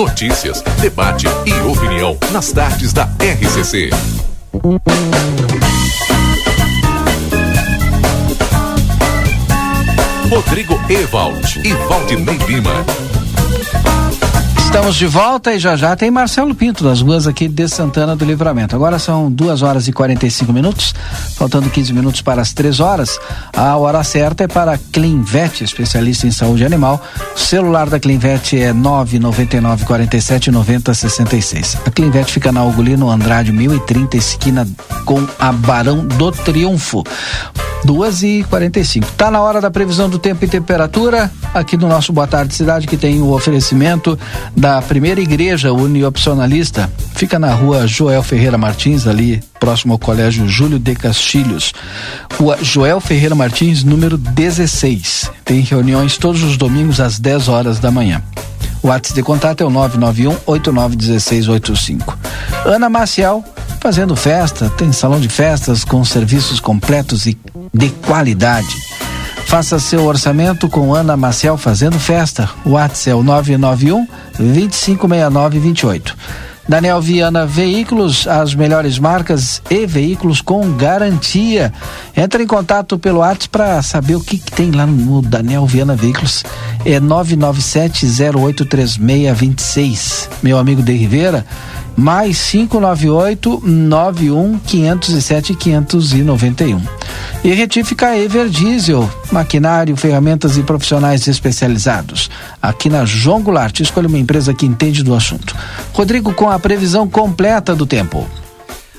Notícias, debate e opinião nas tardes da RCC. Rodrigo Ewald e Valdinei Lima. Estamos de volta e já já tem Marcelo Pinto das ruas aqui de Santana do Livramento. Agora são duas horas e 45 minutos, faltando 15 minutos para as três horas. A hora certa é para Clinvet, especialista em saúde animal. O celular da Clinvet é 999 47 90 66. A Clinvet fica na Ugolino Andrade 1030, esquina com a Barão do Triunfo. Duas e quarenta e cinco. Tá na hora da previsão do tempo e temperatura aqui no nosso Boa Tarde Cidade que tem o oferecimento da primeira igreja uniopcionalista. Fica na rua Joel Ferreira Martins, ali próximo ao Colégio Júlio de Castilhos. Rua Joel Ferreira Martins, número 16. Tem reuniões todos os domingos às 10 horas da manhã. O WhatsApp de contato é o 991 891685. Ana Maciel fazendo festa, tem salão de festas com serviços completos e de qualidade. Faça seu orçamento com Ana Maciel fazendo festa. O WhatsApp é o 991 256928. Daniel Viana Veículos, as melhores marcas e veículos com garantia. Entra em contato pelo WhatsApp para saber o que, que, tem lá no Daniel Viana Veículos. É 997083626. Meu amigo De Rivera, mais 598 91 507 591. E retifica Ever Diesel, maquinário, ferramentas e profissionais especializados. Aqui na João Goulart, escolha uma empresa que entende do assunto. Rodrigo, com a previsão completa do tempo.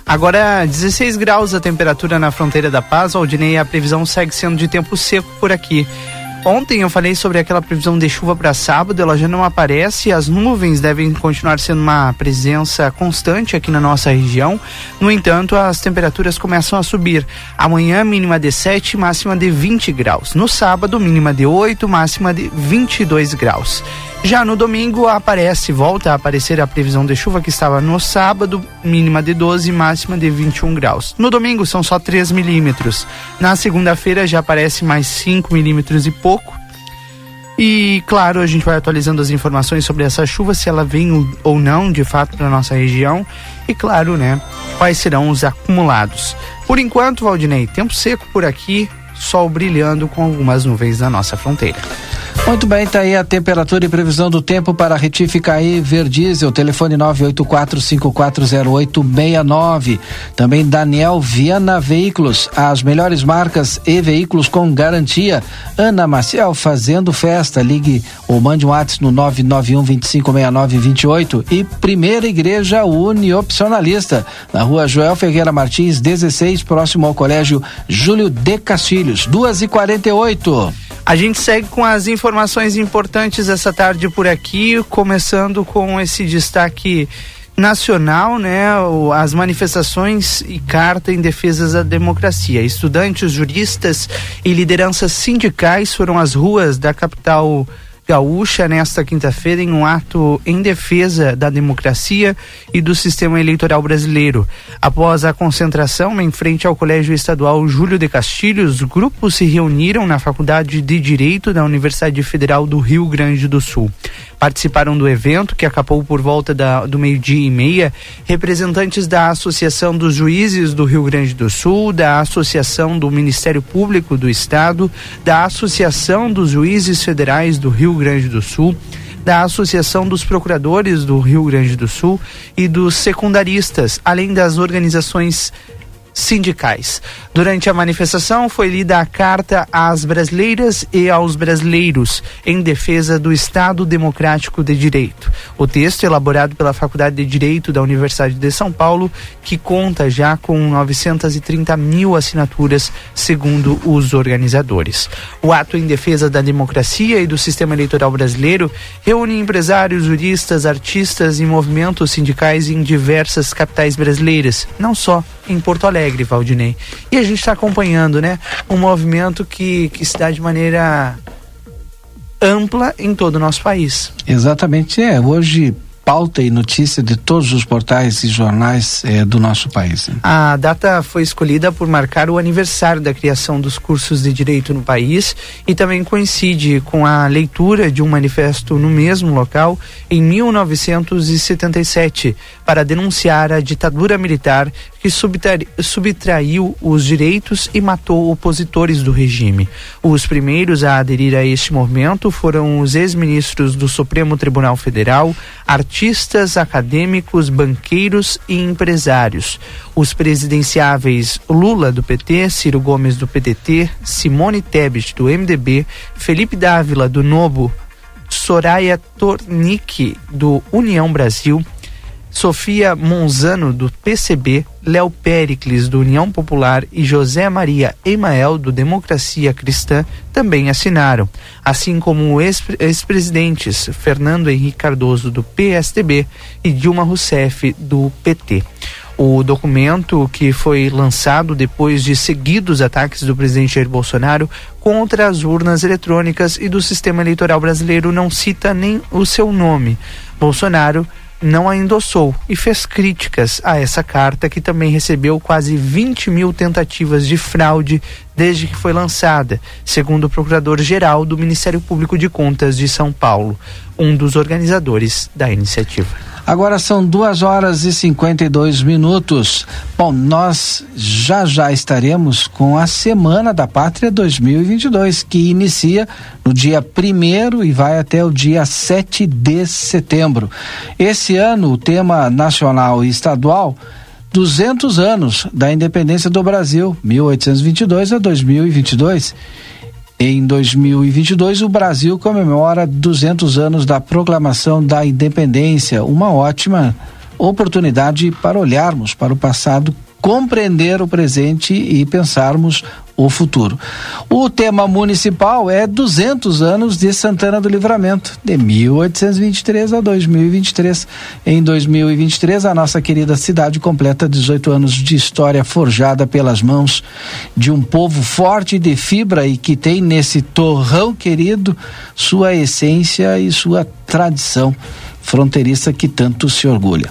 Agora, 16 graus a temperatura na fronteira da Paz, Aldinei, a previsão segue sendo de tempo seco por aqui. Ontem eu falei sobre aquela previsão de chuva para sábado, ela já não aparece. As nuvens devem continuar sendo uma presença constante aqui na nossa região. No entanto, as temperaturas começam a subir. Amanhã, mínima de 7, máxima de 20 graus. No sábado, mínima de 8, máxima de 22 graus. Já no domingo aparece, volta a aparecer a previsão de chuva que estava no sábado, mínima de 12, máxima de 21 graus. No domingo são só 3 milímetros. Na segunda-feira já aparece mais 5 milímetros e pouco. E claro, a gente vai atualizando as informações sobre essa chuva, se ela vem ou não de fato para nossa região. E claro, né, quais serão os acumulados. Por enquanto, Valdinei, tempo seco por aqui, sol brilhando com algumas nuvens na nossa fronteira. Muito bem, tá aí a temperatura e previsão do tempo para retificar aí Verdiesel, telefone 984540869. Também Daniel Viana Veículos, as melhores marcas e veículos com garantia. Ana Maciel fazendo festa, ligue ou mande um WhatsApp no 991256928 e Primeira Igreja Uniopcionalista, na rua Joel Ferreira Martins, 16, próximo ao Colégio Júlio de Castilhos, duas e quarenta e oito. A gente segue com as informações importantes essa tarde por aqui, começando com esse destaque nacional, né, as manifestações e carta em defesa da democracia. Estudantes, juristas e lideranças sindicais foram às ruas da capital gaúcha nesta quinta-feira em um ato em defesa da democracia e do sistema eleitoral brasileiro. Após a concentração em frente ao Colégio Estadual Júlio de Castilhos, grupos se reuniram na Faculdade de Direito da Universidade Federal do Rio Grande do Sul. Participaram do evento, que acabou por volta da, do meio-dia e meia, representantes da Associação dos Juízes do Rio Grande do Sul, da Associação do Ministério Público do Estado, da Associação dos Juízes Federais do Rio Grande do Sul, da Associação dos Procuradores do Rio Grande do Sul e dos secundaristas, além das organizações sindicais. Durante a manifestação foi lida a carta às brasileiras e aos brasileiros em defesa do Estado Democrático de Direito. O texto, elaborado pela Faculdade de Direito da Universidade de São Paulo, que conta já com 930 mil assinaturas, segundo os organizadores. O ato em defesa da democracia e do sistema eleitoral brasileiro reúne empresários, juristas, artistas e movimentos sindicais em diversas capitais brasileiras, não só em Porto Alegre, Valdinei. E a gente está acompanhando, né, um movimento que, que se dá de maneira ampla em todo o nosso país. Exatamente, é. Hoje pauta e notícia de todos os portais e jornais eh, do nosso país. Né? A data foi escolhida por marcar o aniversário da criação dos cursos de direito no país e também coincide com a leitura de um manifesto no mesmo local em 1977 para denunciar a ditadura militar que subtraiu os direitos e matou opositores do regime. Os primeiros a aderir a este movimento foram os ex-ministros do Supremo Tribunal Federal, artistas, acadêmicos, banqueiros e empresários. Os presidenciáveis Lula do PT, Ciro Gomes do PDT, Simone Tebet do MDB, Felipe Dávila do Novo, Soraya Tornick do União Brasil, Sofia Monzano, do PCB, Léo Pericles, do União Popular e José Maria Emael, do Democracia Cristã, também assinaram, assim como ex-presidentes Fernando Henrique Cardoso, do PSDB, e Dilma Rousseff, do PT. O documento, que foi lançado depois de seguidos ataques do presidente Jair Bolsonaro contra as urnas eletrônicas e do sistema eleitoral brasileiro, não cita nem o seu nome. Bolsonaro não a endossou e fez críticas a essa carta, que também recebeu quase 20 mil tentativas de fraude desde que foi lançada, segundo o Procurador-Geral do Ministério Público de Contas de São Paulo, um dos organizadores da iniciativa. Agora são duas horas e 52 minutos. Bom, nós já já estaremos com a Semana da Pátria 2022, que inicia no dia primeiro e vai até o dia 7 de setembro. Esse ano, o tema nacional e estadual 200 anos da independência do Brasil, 1822 a 2022. Em 2022, o Brasil comemora 200 anos da proclamação da independência, uma ótima oportunidade para olharmos para o passado compreender o presente e pensarmos o futuro. O tema municipal é 200 anos de Santana do Livramento, de 1823 a 2023. Em 2023, a nossa querida cidade completa 18 anos de história forjada pelas mãos de um povo forte de fibra e que tem nesse torrão querido sua essência e sua tradição fronteiriça que tanto se orgulha.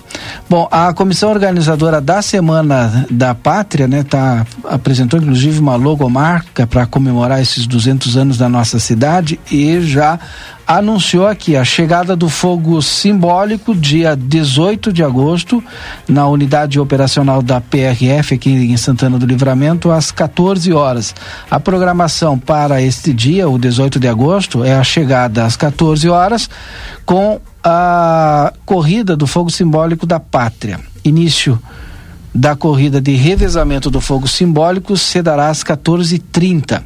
Bom, a comissão organizadora da Semana da Pátria, né, tá, apresentou inclusive uma logomarca para comemorar esses 200 anos da nossa cidade e já anunciou aqui a chegada do fogo simbólico dia 18 de agosto na unidade operacional da PRF aqui em Santana do Livramento às 14 horas. A programação para este dia, o 18 de agosto, é a chegada às 14 horas com a corrida do fogo simbólico da pátria. Início da corrida de revezamento do fogo simbólico se dará às 14h30,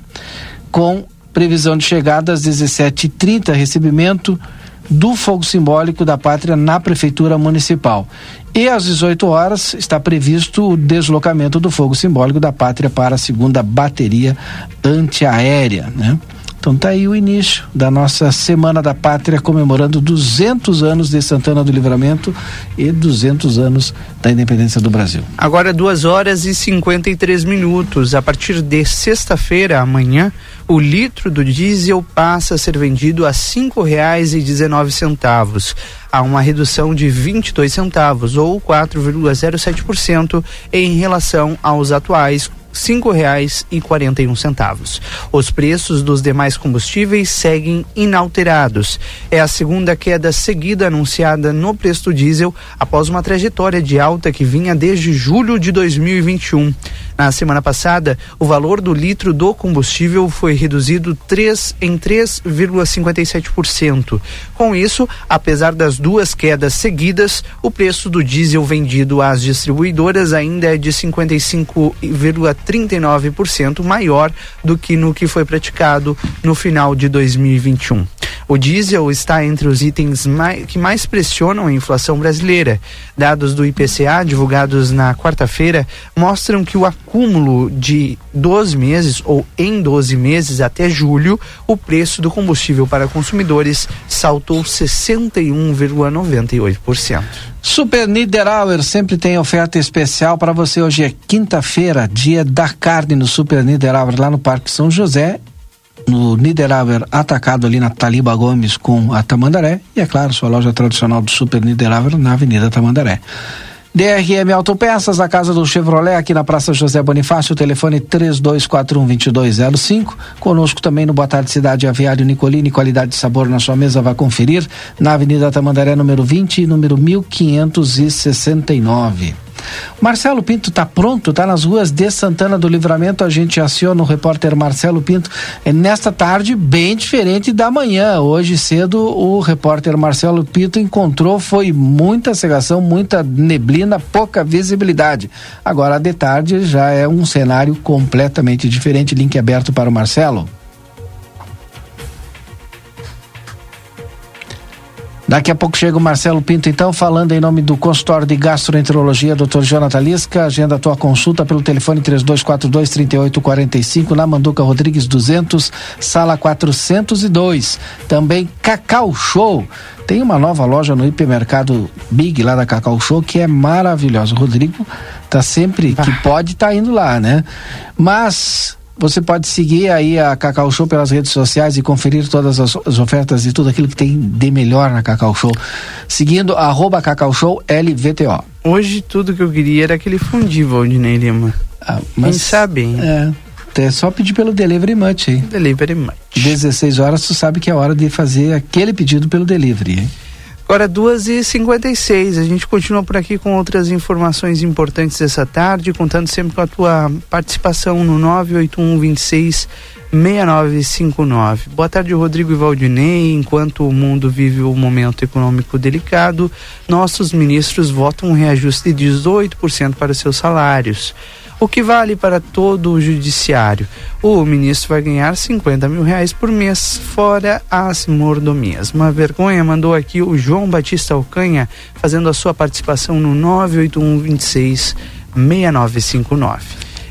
com previsão de chegada às 17h30, recebimento do fogo simbólico da pátria na prefeitura municipal. E às 18 horas está previsto o deslocamento do fogo simbólico da pátria para a segunda bateria antiaérea, né? Então tá aí o início da nossa Semana da Pátria comemorando 200 anos de Santana do Livramento e 200 anos da independência do Brasil. Agora duas horas e 53 minutos. A partir de sexta-feira, amanhã, o litro do diesel passa a ser vendido a dezenove centavos. Há uma redução de 22 centavos ou 4,07% em relação aos atuais cinco reais e quarenta e um centavos. Os preços dos demais combustíveis seguem inalterados. É a segunda queda seguida anunciada no preço do diesel após uma trajetória de alta que vinha desde julho de 2021. Na semana passada, o valor do litro do combustível foi reduzido 3 em 3,57%. Com isso, apesar das duas quedas seguidas, o preço do diesel vendido às distribuidoras ainda é de 55,39% maior do que no que foi praticado no final de 2021. O diesel está entre os itens mais, que mais pressionam a inflação brasileira. Dados do IPCA divulgados na quarta-feira mostram que o acúmulo de 12 meses ou em 12 meses até julho, o preço do combustível para consumidores saltou 61,98%. Super Niederauer sempre tem oferta especial para você. Hoje é quinta-feira, dia da carne no Super Niederauer, lá no Parque São José no Niederauer atacado ali na Taliba Gomes com a Tamandaré e é claro sua loja tradicional do Super Niederauer na Avenida Tamandaré. DRM Autopeças, a casa do Chevrolet, aqui na Praça José Bonifácio, telefone 3241-2205. Conosco também no Boa Tarde Cidade Aviário Nicolini, qualidade de sabor na sua mesa, vai conferir, na Avenida Tamandaré, número 20 e número 1569. Marcelo Pinto está pronto, está nas ruas de Santana do Livramento. A gente aciona o repórter Marcelo Pinto é nesta tarde, bem diferente da manhã. Hoje cedo, o repórter Marcelo Pinto encontrou foi muita cegação, muita neblina, pouca visibilidade. Agora de tarde já é um cenário completamente diferente. Link aberto para o Marcelo. Daqui a pouco chega o Marcelo Pinto, então, falando em nome do consultório de gastroenterologia, Dr. Jonathan Lisca. Agenda a tua consulta pelo telefone 3242-3845, na Manduca Rodrigues 200, sala 402. Também Cacau Show. Tem uma nova loja no hipermercado Big, lá da Cacau Show, que é maravilhosa. O Rodrigo tá sempre que pode, tá indo lá, né? Mas você pode seguir aí a Cacau Show pelas redes sociais e conferir todas as, as, ofertas e tudo aquilo que tem de melhor na Cacau Show. Seguindo arroba Cacau Show LVTO. Hoje tudo que eu queria era aquele fundível, Odinei Lima. Ah, mas, Quem sabe, hein? É. É só pedir pelo Delivery Much aí. Delivery Much. 16 horas, tu sabe que é hora de fazer aquele pedido pelo delivery, hein? Agora, 2h56, a gente continua por aqui com outras informações importantes dessa tarde, contando sempre com a tua participação no 981 26 6959. Boa tarde, Rodrigo e Valdinei. Enquanto o mundo vive um momento econômico delicado, nossos ministros votam um reajuste de 18% para seus salários o que vale para todo o judiciário. O ministro vai ganhar 50 mil reais por mês, fora as mordomias. Uma vergonha, mandou aqui o João Batista Alcanha, fazendo a sua participação no 981 26 6959.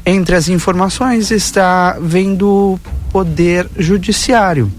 Entre as informações está vendo Poder Judiciário.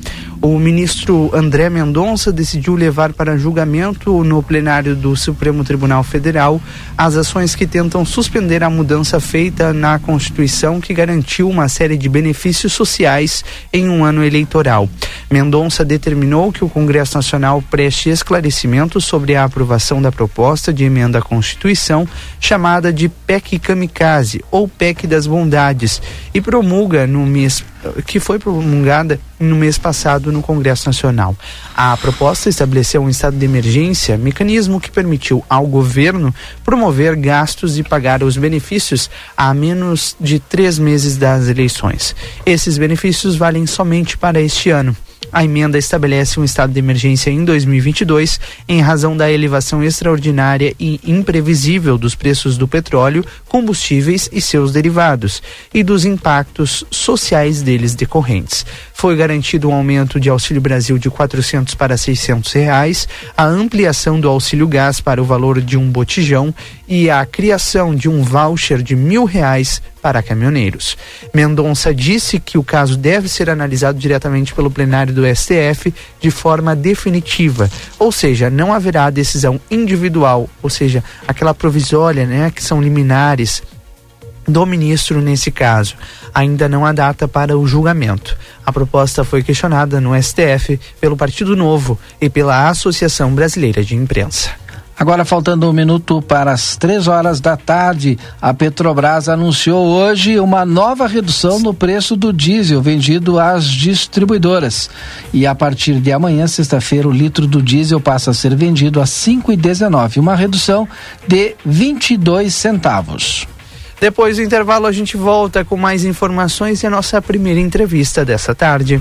O ministro André Mendonça decidiu levar para julgamento no plenário do Supremo Tribunal Federal as ações que tentam suspender a mudança feita na Constituição que garantiu uma série de benefícios sociais em um ano eleitoral. Mendonça determinou que o Congresso Nacional preste esclarecimentos sobre a aprovação da proposta de emenda à Constituição chamada de PEC Kamikaze ou PEC das Bondades e promulga no mês que foi promulgada no mês passado no Congresso Nacional. A proposta estabeleceu um estado de emergência, mecanismo que permitiu ao governo promover gastos e pagar os benefícios a menos de três meses das eleições. Esses benefícios valem somente para este ano. A emenda estabelece um estado de emergência em 2022 em razão da elevação extraordinária e imprevisível dos preços do petróleo, combustíveis e seus derivados e dos impactos sociais deles decorrentes. Foi garantido um aumento de Auxílio Brasil de 400 para 600 reais, a ampliação do auxílio gás para o valor de um botijão e a criação de um voucher de mil reais para caminhoneiros. Mendonça disse que o caso deve ser analisado diretamente pelo plenário do STF de forma definitiva, ou seja, não haverá decisão individual, ou seja, aquela provisória, né, que são liminares do ministro nesse caso. Ainda não há data para o julgamento. A proposta foi questionada no STF pelo Partido Novo e pela Associação Brasileira de Imprensa. Agora, faltando um minuto para as três horas da tarde, a Petrobras anunciou hoje uma nova redução no preço do diesel vendido às distribuidoras. E a partir de amanhã, sexta-feira, o litro do diesel passa a ser vendido a cinco e dezenove, uma redução de 22 centavos. Depois do intervalo, a gente volta com mais informações e a nossa primeira entrevista dessa tarde.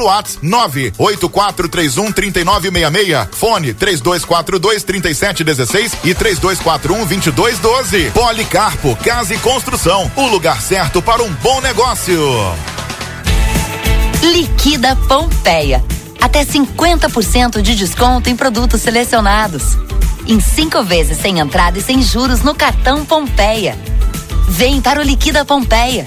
pelo WhatsApp 98431 3966. Fone 3242 3716 e 3241 2212. Policarpo Casa e Construção, o lugar certo para um bom negócio. Liquida Pompeia. Até 50% de desconto em produtos selecionados. Em cinco vezes sem entrada e sem juros no cartão Pompeia. Vem para o Liquida Pompeia.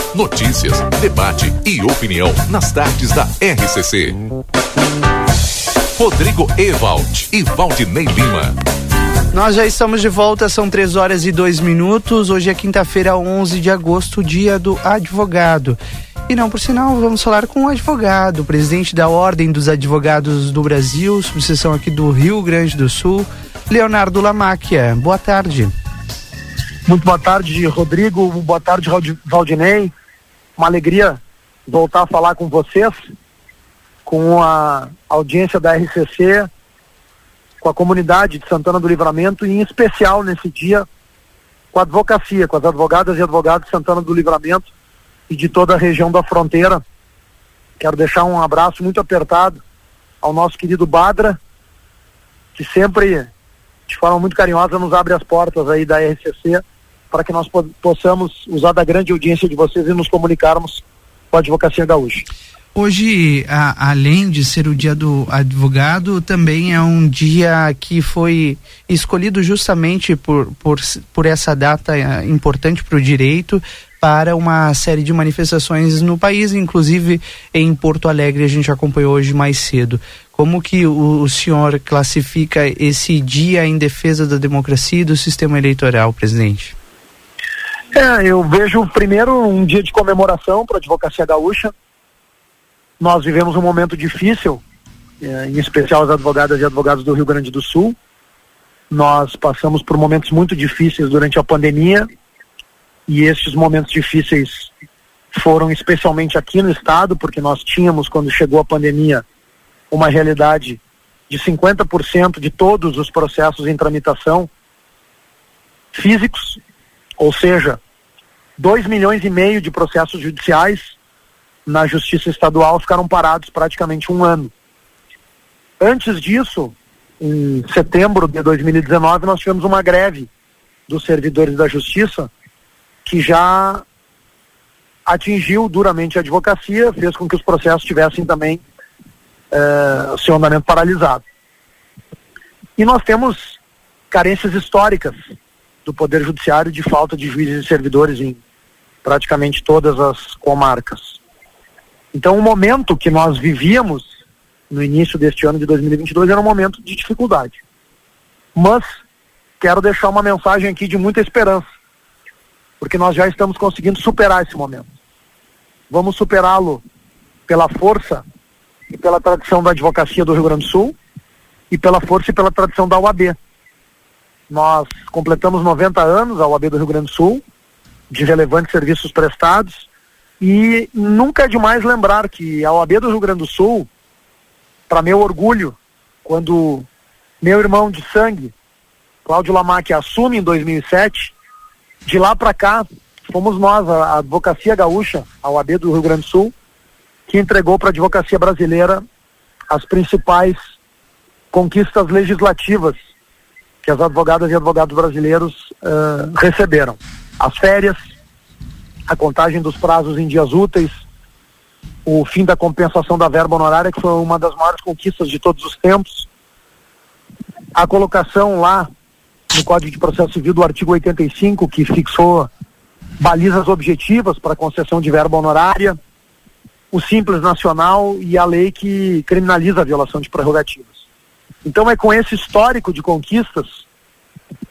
Notícias, debate e opinião nas tardes da RCC. Rodrigo Ewald e Valdinei Lima. Nós já estamos de volta, são três horas e dois minutos. Hoje é quinta-feira, 11 de agosto, dia do advogado. E não, por sinal, vamos falar com o advogado, presidente da Ordem dos Advogados do Brasil, subseção aqui do Rio Grande do Sul, Leonardo Lamáquia. Boa tarde. Muito boa tarde, Rodrigo. Boa tarde, Valdinei. Uma alegria voltar a falar com vocês, com a audiência da RCC, com a comunidade de Santana do Livramento e, em especial, nesse dia, com a advocacia, com as advogadas e advogados de Santana do Livramento e de toda a região da fronteira. Quero deixar um abraço muito apertado ao nosso querido Badra, que sempre, de forma muito carinhosa, nos abre as portas aí da RCC para que nós po possamos usar da grande audiência de vocês e nos comunicarmos com a Advocacia Gaúcha. Hoje, a, além de ser o dia do advogado, também é um dia que foi escolhido justamente por, por, por essa data eh, importante para o direito, para uma série de manifestações no país, inclusive em Porto Alegre, a gente acompanhou hoje mais cedo. Como que o, o senhor classifica esse dia em defesa da democracia e do sistema eleitoral, presidente? É, eu vejo primeiro um dia de comemoração para a advocacia gaúcha. Nós vivemos um momento difícil, é, em especial as advogadas e advogados do Rio Grande do Sul. Nós passamos por momentos muito difíceis durante a pandemia e esses momentos difíceis foram especialmente aqui no estado, porque nós tínhamos, quando chegou a pandemia, uma realidade de 50% de todos os processos em tramitação físicos ou seja, 2 milhões e meio de processos judiciais na Justiça Estadual ficaram parados praticamente um ano. Antes disso, em setembro de 2019, nós tivemos uma greve dos servidores da Justiça que já atingiu duramente a advocacia, fez com que os processos tivessem também eh, seu andamento paralisado. E nós temos carências históricas do Poder Judiciário de falta de juízes e servidores em praticamente todas as comarcas. Então, o momento que nós vivíamos no início deste ano de 2022 era um momento de dificuldade. Mas quero deixar uma mensagem aqui de muita esperança, porque nós já estamos conseguindo superar esse momento. Vamos superá-lo pela força e pela tradição da advocacia do Rio Grande do Sul e pela força e pela tradição da UAB nós completamos 90 anos, a OAB do Rio Grande do Sul, de relevantes serviços prestados, e nunca é demais lembrar que a OAB do Rio Grande do Sul, para meu orgulho, quando meu irmão de sangue, Cláudio Lamac, assume em 2007, de lá para cá, fomos nós, a Advocacia Gaúcha, a OAB do Rio Grande do Sul, que entregou para a advocacia brasileira as principais conquistas legislativas que as advogadas e advogados brasileiros uh, receberam. As férias, a contagem dos prazos em dias úteis, o fim da compensação da verba honorária, que foi uma das maiores conquistas de todos os tempos, a colocação lá no Código de Processo Civil do artigo 85, que fixou balizas objetivas para concessão de verba honorária, o Simples Nacional e a lei que criminaliza a violação de prerrogativas. Então é com esse histórico de conquistas,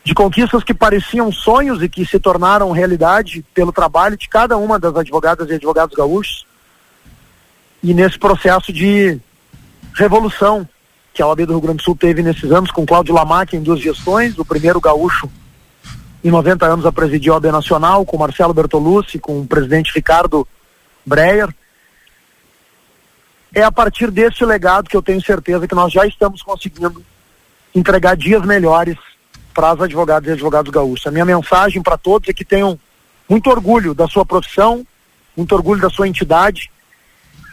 de conquistas que pareciam sonhos e que se tornaram realidade pelo trabalho de cada uma das advogadas e advogados gaúchos, e nesse processo de revolução que a OAB do Rio Grande do Sul teve nesses anos com Cláudio Lamac em duas gestões, o primeiro gaúcho em 90 anos a presidir a OAB Nacional, com Marcelo Bertolucci, com o presidente Ricardo Breyer. É a partir desse legado que eu tenho certeza que nós já estamos conseguindo entregar dias melhores para as advogadas e advogados gaúchos. A minha mensagem para todos é que tenham muito orgulho da sua profissão, muito orgulho da sua entidade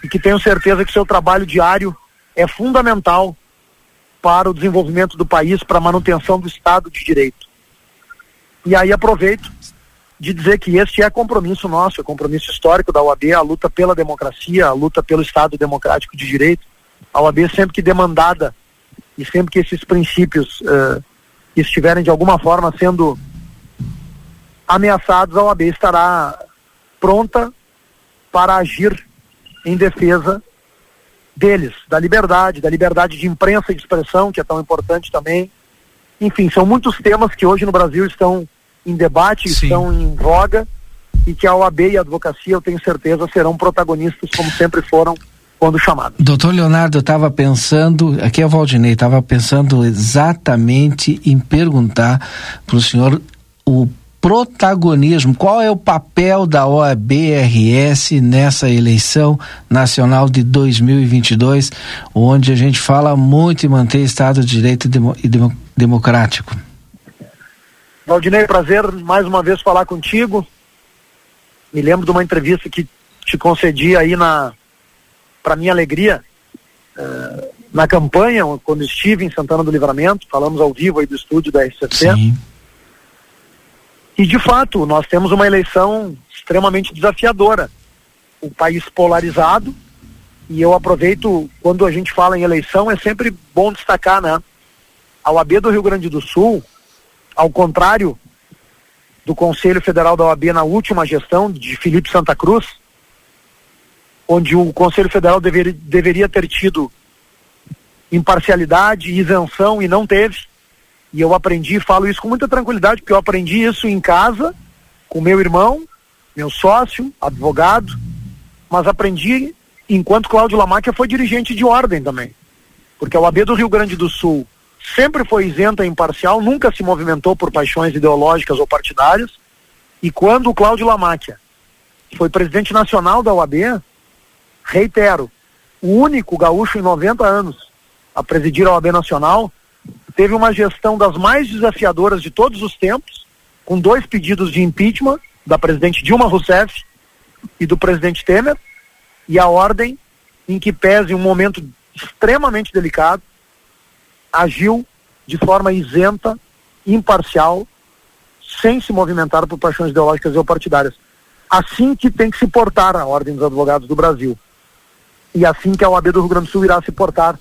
e que tenham certeza que seu trabalho diário é fundamental para o desenvolvimento do país, para a manutenção do Estado de Direito. E aí aproveito de dizer que este é compromisso nosso, é compromisso histórico da OAB, a luta pela democracia, a luta pelo Estado democrático de direito. A OAB sempre que demandada e sempre que esses princípios uh, estiverem de alguma forma sendo ameaçados, a OAB estará pronta para agir em defesa deles, da liberdade, da liberdade de imprensa e de expressão, que é tão importante também. Enfim, são muitos temas que hoje no Brasil estão em debate, Sim. estão em voga e que a OAB e a advocacia, eu tenho certeza, serão protagonistas como sempre foram quando chamados. Doutor Leonardo, eu estava pensando, aqui é o Valdinei, estava pensando exatamente em perguntar para o senhor o protagonismo. Qual é o papel da OABRS nessa eleição nacional de 2022, onde a gente fala muito em manter Estado de Direito e democrático? Valdinei, prazer mais uma vez falar contigo. Me lembro de uma entrevista que te concedi aí na, para minha alegria, uh, na campanha, quando estive em Santana do Livramento, falamos ao vivo aí do estúdio da RCC. Sim e, de fato, nós temos uma eleição extremamente desafiadora. O país polarizado, e eu aproveito, quando a gente fala em eleição, é sempre bom destacar, né? A OAB do Rio Grande do Sul, ao contrário do Conselho Federal da OAB na última gestão de Felipe Santa Cruz, onde o Conselho Federal dever, deveria ter tido imparcialidade, isenção e não teve. E eu aprendi, falo isso com muita tranquilidade, porque eu aprendi isso em casa, com meu irmão, meu sócio, advogado, mas aprendi enquanto Cláudio Lamáquia foi dirigente de ordem também. Porque a OAB do Rio Grande do Sul sempre foi isenta e imparcial, nunca se movimentou por paixões ideológicas ou partidárias. E quando o Cláudio Lamáquia foi presidente nacional da OAB, reitero, o único gaúcho em 90 anos a presidir a OAB Nacional, teve uma gestão das mais desafiadoras de todos os tempos, com dois pedidos de impeachment da presidente Dilma Rousseff e do presidente Temer, e a ordem em que pese um momento extremamente delicado, agiu de forma isenta, imparcial, sem se movimentar por paixões ideológicas ou partidárias. Assim que tem que se portar a Ordem dos Advogados do Brasil. E assim que a OAB do Rio Grande do Sul irá se portar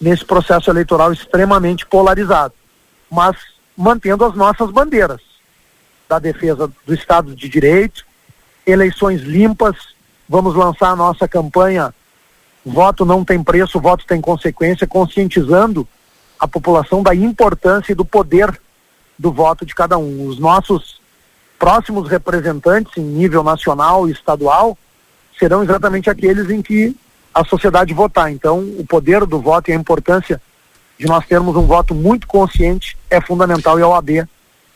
nesse processo eleitoral extremamente polarizado, mas mantendo as nossas bandeiras da defesa do Estado de Direito, eleições limpas, vamos lançar a nossa campanha Voto não tem preço, voto tem consequência, conscientizando a população da importância e do poder do voto de cada um. Os nossos próximos representantes em nível nacional e estadual serão exatamente aqueles em que a sociedade votar. Então, o poder do voto e a importância de nós termos um voto muito consciente é fundamental e a OAB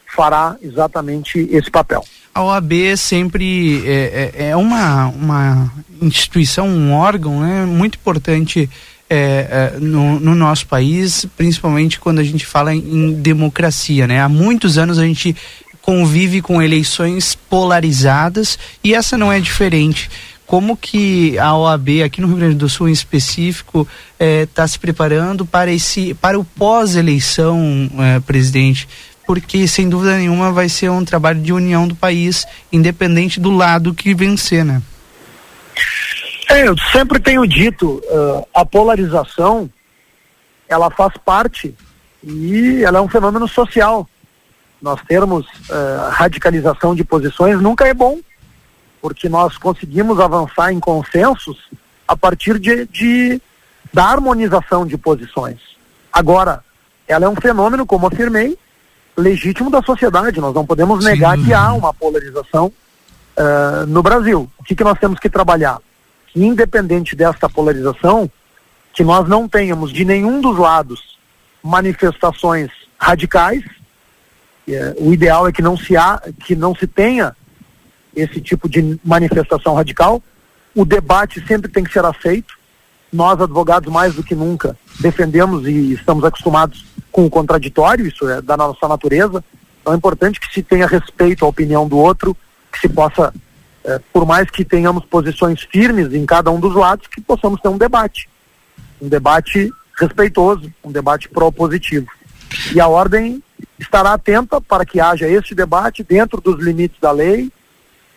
fará exatamente esse papel. A OAB sempre é, é, é uma, uma instituição, um órgão né, muito importante é, é, no, no, nosso país, principalmente quando a gente fala em, em democracia, né? Há muitos anos a gente convive com eleições polarizadas e essa não é diferente. Como que a OAB aqui no Rio Grande do Sul em específico está se preparando para esse para o pós-eleição presidente? Porque sem dúvida nenhuma vai ser um trabalho de união do país independente do lado que vencer né é, eu sempre tenho dito, uh, a polarização, ela faz parte e ela é um fenômeno social. Nós termos uh, radicalização de posições nunca é bom, porque nós conseguimos avançar em consensos a partir de, de da harmonização de posições. Agora, ela é um fenômeno, como afirmei, legítimo da sociedade. Nós não podemos negar Sim. que há uma polarização uh, no Brasil. O que, que nós temos que trabalhar? Independente desta polarização, que nós não tenhamos de nenhum dos lados manifestações radicais. É, o ideal é que não se há, que não se tenha esse tipo de manifestação radical. O debate sempre tem que ser aceito. Nós, advogados, mais do que nunca, defendemos e estamos acostumados com o contraditório, isso é da nossa natureza. Então é importante que se tenha respeito à opinião do outro, que se possa é, por mais que tenhamos posições firmes em cada um dos lados, que possamos ter um debate. Um debate respeitoso, um debate propositivo. E a ordem estará atenta para que haja este debate dentro dos limites da lei,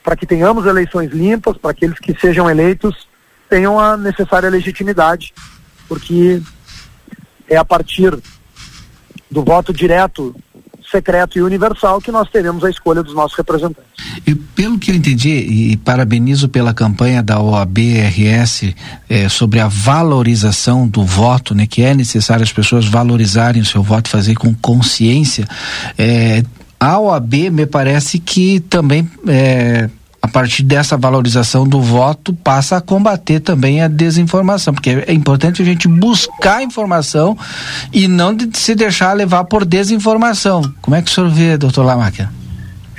para que tenhamos eleições limpas, para que aqueles que sejam eleitos tenham a necessária legitimidade, porque é a partir do voto direto secreto e universal que nós teremos a escolha dos nossos representantes. E pelo que eu entendi, e parabenizo pela campanha da OAB-RS eh, sobre a valorização do voto, né, que é necessário as pessoas valorizarem o seu voto, fazer com consciência. Eh, a OAB me parece que também eh, a partir dessa valorização do voto, passa a combater também a desinformação, porque é importante a gente buscar informação e não de se deixar levar por desinformação. Como é que o senhor vê, doutor Lamáquia?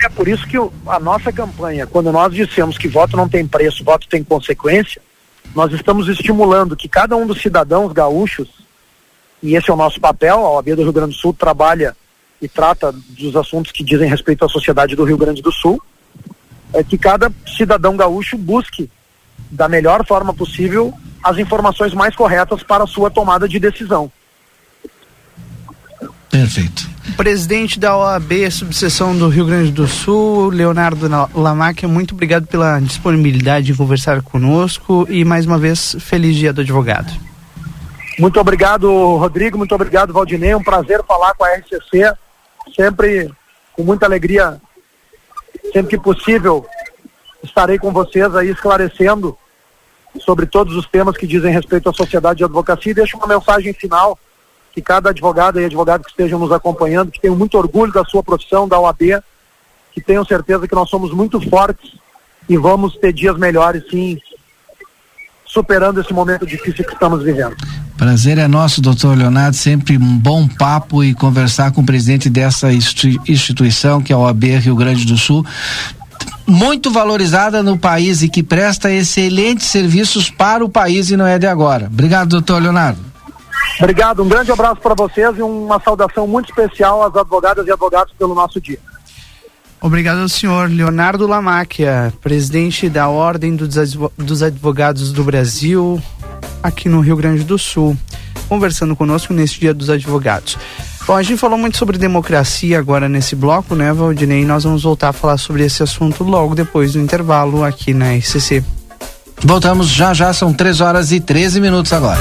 É por isso que a nossa campanha, quando nós dissemos que voto não tem preço, voto tem consequência, nós estamos estimulando que cada um dos cidadãos gaúchos, e esse é o nosso papel, a OAB do Rio Grande do Sul trabalha e trata dos assuntos que dizem respeito à sociedade do Rio Grande do Sul, é que cada cidadão gaúcho busque da melhor forma possível as informações mais corretas para a sua tomada de decisão. Perfeito. Presidente da OAB, subseção do Rio Grande do Sul, Leonardo Lamáquia, muito obrigado pela disponibilidade de conversar conosco e mais uma vez, feliz dia do advogado. Muito obrigado, Rodrigo, muito obrigado, Valdinei, um prazer falar com a RCC, sempre com muita alegria sempre que possível, estarei com vocês aí esclarecendo sobre todos os temas que dizem respeito à sociedade de advocacia e deixo uma mensagem final que cada advogado e advogado que estejam nos acompanhando, que tenham muito orgulho da sua profissão, da OAB, que tenham certeza que nós somos muito fortes e vamos ter dias melhores, sim, superando esse momento difícil que estamos vivendo. Prazer é nosso, doutor Leonardo, sempre um bom papo e conversar com o presidente dessa instituição, que é a OAB Rio Grande do Sul, muito valorizada no país e que presta excelentes serviços para o país e não é de agora. Obrigado, doutor Leonardo. Obrigado, um grande abraço para vocês e uma saudação muito especial às advogadas e advogados pelo nosso dia. Obrigado ao senhor Leonardo Lamáquia, presidente da Ordem dos Advogados do Brasil, aqui no Rio Grande do Sul, conversando conosco nesse Dia dos Advogados. Bom, a gente falou muito sobre democracia agora nesse bloco, né, Valdinei? Nós vamos voltar a falar sobre esse assunto logo depois do intervalo aqui na RCC. Voltamos já já, são 3 horas e 13 minutos agora.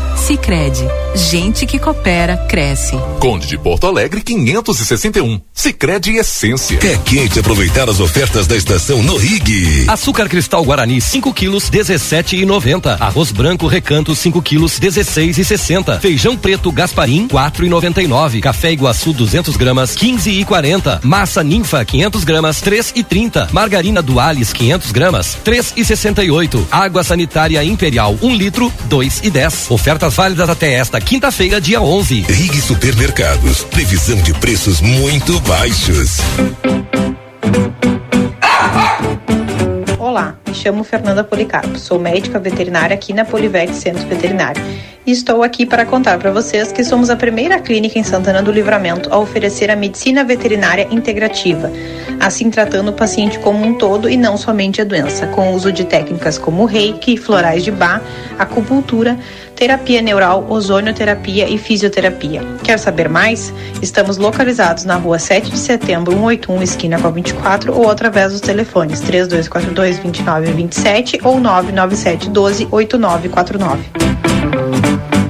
Sicredi, gente que coopera cresce. Conde de Porto Alegre 561. Sicredi Essência. É quente aproveitar as ofertas da estação no Rig. Açúcar cristal Guarani 5 quilos 17,90. Arroz branco Recanto 5 quilos 16,60. Feijão preto Gasparim 4,99. Café Iguaçu 200 gramas 15,40. Massa Ninfa 500 gramas 3,30. Margarina Duales 500 gramas 3,68. Água sanitária Imperial 1 litro 2,10. Ofertas válidas até esta quinta-feira, dia 11. Rig Supermercados. Previsão de preços muito baixos. Olá, me chamo Fernanda Policarpo, sou médica veterinária aqui na Polivete Centro Veterinário e estou aqui para contar para vocês que somos a primeira clínica em Santana do Livramento a oferecer a medicina veterinária integrativa, assim tratando o paciente como um todo e não somente a doença, com o uso de técnicas como reiki, florais de bar, acupuntura, terapia neural, ozonioterapia e fisioterapia. Quer saber mais? Estamos localizados na rua 7 de setembro, 181, esquina com a 24, ou através dos telefones 3242 2927 ou 997 12 8949.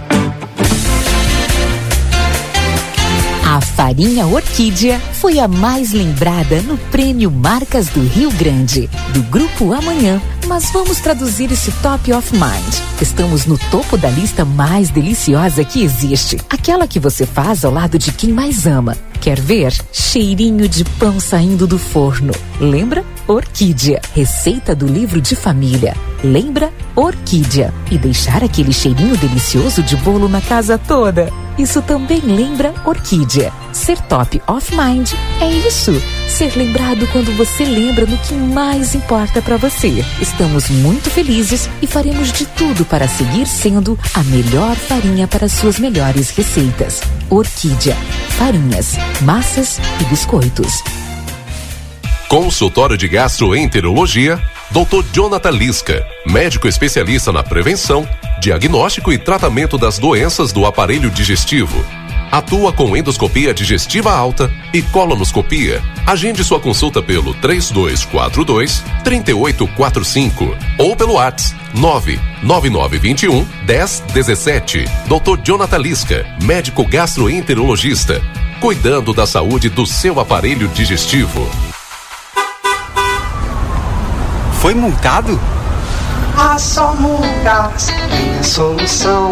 Farinha Orquídea foi a mais lembrada no Prêmio Marcas do Rio Grande, do Grupo Amanhã. Mas vamos traduzir esse top of mind. Estamos no topo da lista mais deliciosa que existe. Aquela que você faz ao lado de quem mais ama. Quer ver? Cheirinho de pão saindo do forno. Lembra? Orquídea. Receita do livro de família. Lembra? Orquídea. E deixar aquele cheirinho delicioso de bolo na casa toda. Isso também lembra Orquídea. Ser top of mind é isso. Ser lembrado quando você lembra no que mais importa para você. Estamos muito felizes e faremos de tudo para seguir sendo a melhor farinha para suas melhores receitas. Orquídea. Farinhas, massas e biscoitos. Consultório de Gastroenterologia, Dr. Jonathan Lisca, médico especialista na prevenção, diagnóstico e tratamento das doenças do aparelho digestivo. Atua com endoscopia digestiva alta e colonoscopia. Agende sua consulta pelo 3242 3845 ou pelo WhatsApp 99921 1017. Dr. Jonathan Lisca, médico gastroenterologista, cuidando da saúde do seu aparelho digestivo. Foi multado? A Só Multas tem a solução.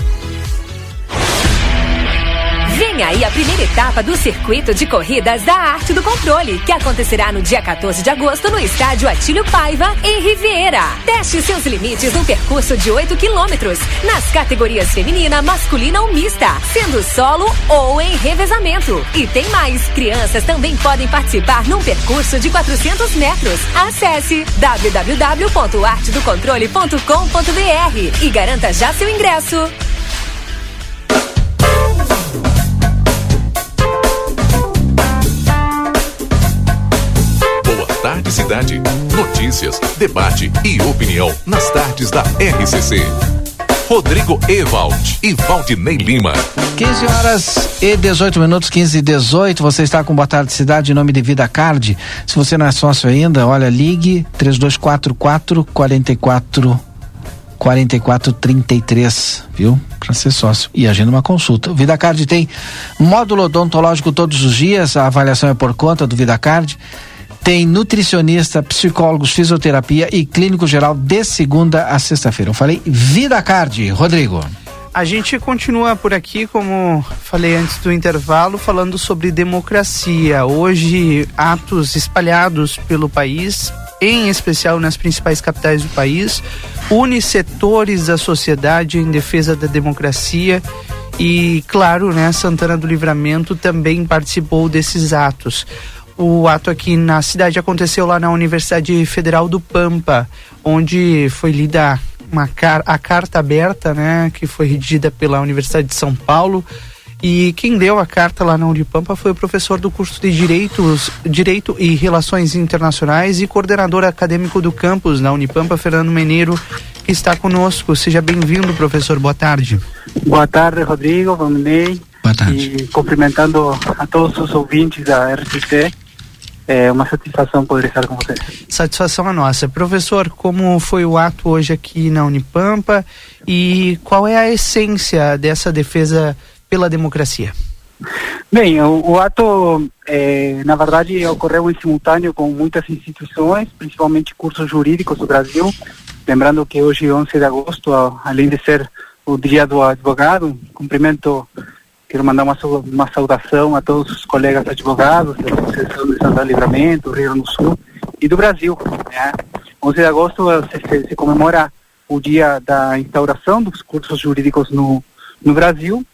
Vem aí a primeira etapa do circuito de corridas da Arte do Controle, que acontecerá no dia 14 de agosto no estádio Atílio Paiva, em Riviera. Teste seus limites num percurso de 8 quilômetros, nas categorias feminina, masculina ou mista, sendo solo ou em revezamento. E tem mais, crianças também podem participar num percurso de 400 metros. Acesse www.artedocontrole.com.br e garanta já seu ingresso. Cidade. Notícias, debate e opinião nas tardes da RCC. Rodrigo Ewald e Valdinei Lima. 15 horas e 18 minutos, 15 e 18. Você está com Boa Tarde Cidade em nome de Vida Card. Se você não é sócio ainda, olha, ligue 3244 44 4433, viu? Para ser sócio. E agenda uma consulta. O VidaCard tem módulo odontológico todos os dias, a avaliação é por conta do VidaCard. Tem nutricionista, psicólogos, fisioterapia e clínico geral de segunda a sexta-feira. Eu falei VidaCard, Rodrigo. A gente continua por aqui, como falei antes do intervalo, falando sobre democracia. Hoje, atos espalhados pelo país, em especial nas principais capitais do país, une setores da sociedade em defesa da democracia e, claro, né, Santana do Livramento também participou desses atos. O ato aqui na cidade aconteceu lá na Universidade Federal do Pampa, onde foi lida uma car a carta aberta, né, que foi redigida pela Universidade de São Paulo. E quem deu a carta lá na Unipampa foi o professor do curso de Direitos, Direito e Relações Internacionais e coordenador acadêmico do campus na Unipampa, Fernando Meneiro, que está conosco. Seja bem-vindo, professor. Boa tarde. Boa tarde, Rodrigo, Vanderlei. Boa tarde. E cumprimentando a todos os ouvintes da RCC. É uma satisfação poder estar com vocês. Satisfação é nossa. Professor, como foi o ato hoje aqui na Unipampa e qual é a essência dessa defesa pela democracia? Bem, o, o ato, é, na verdade, ocorreu em simultâneo com muitas instituições, principalmente cursos jurídicos do Brasil. Lembrando que hoje, 11 de agosto, a- além de ser o Dia do Advogado, cumprimento, quero mandar uma, uma saudação a todos os colegas advogados da Associação de Santana Livramento, Rio Grande do Sul e do Brasil. Né? 11 de agosto eh, se, se- comemora o dia da instauração dos cursos jurídicos no, no Brasil.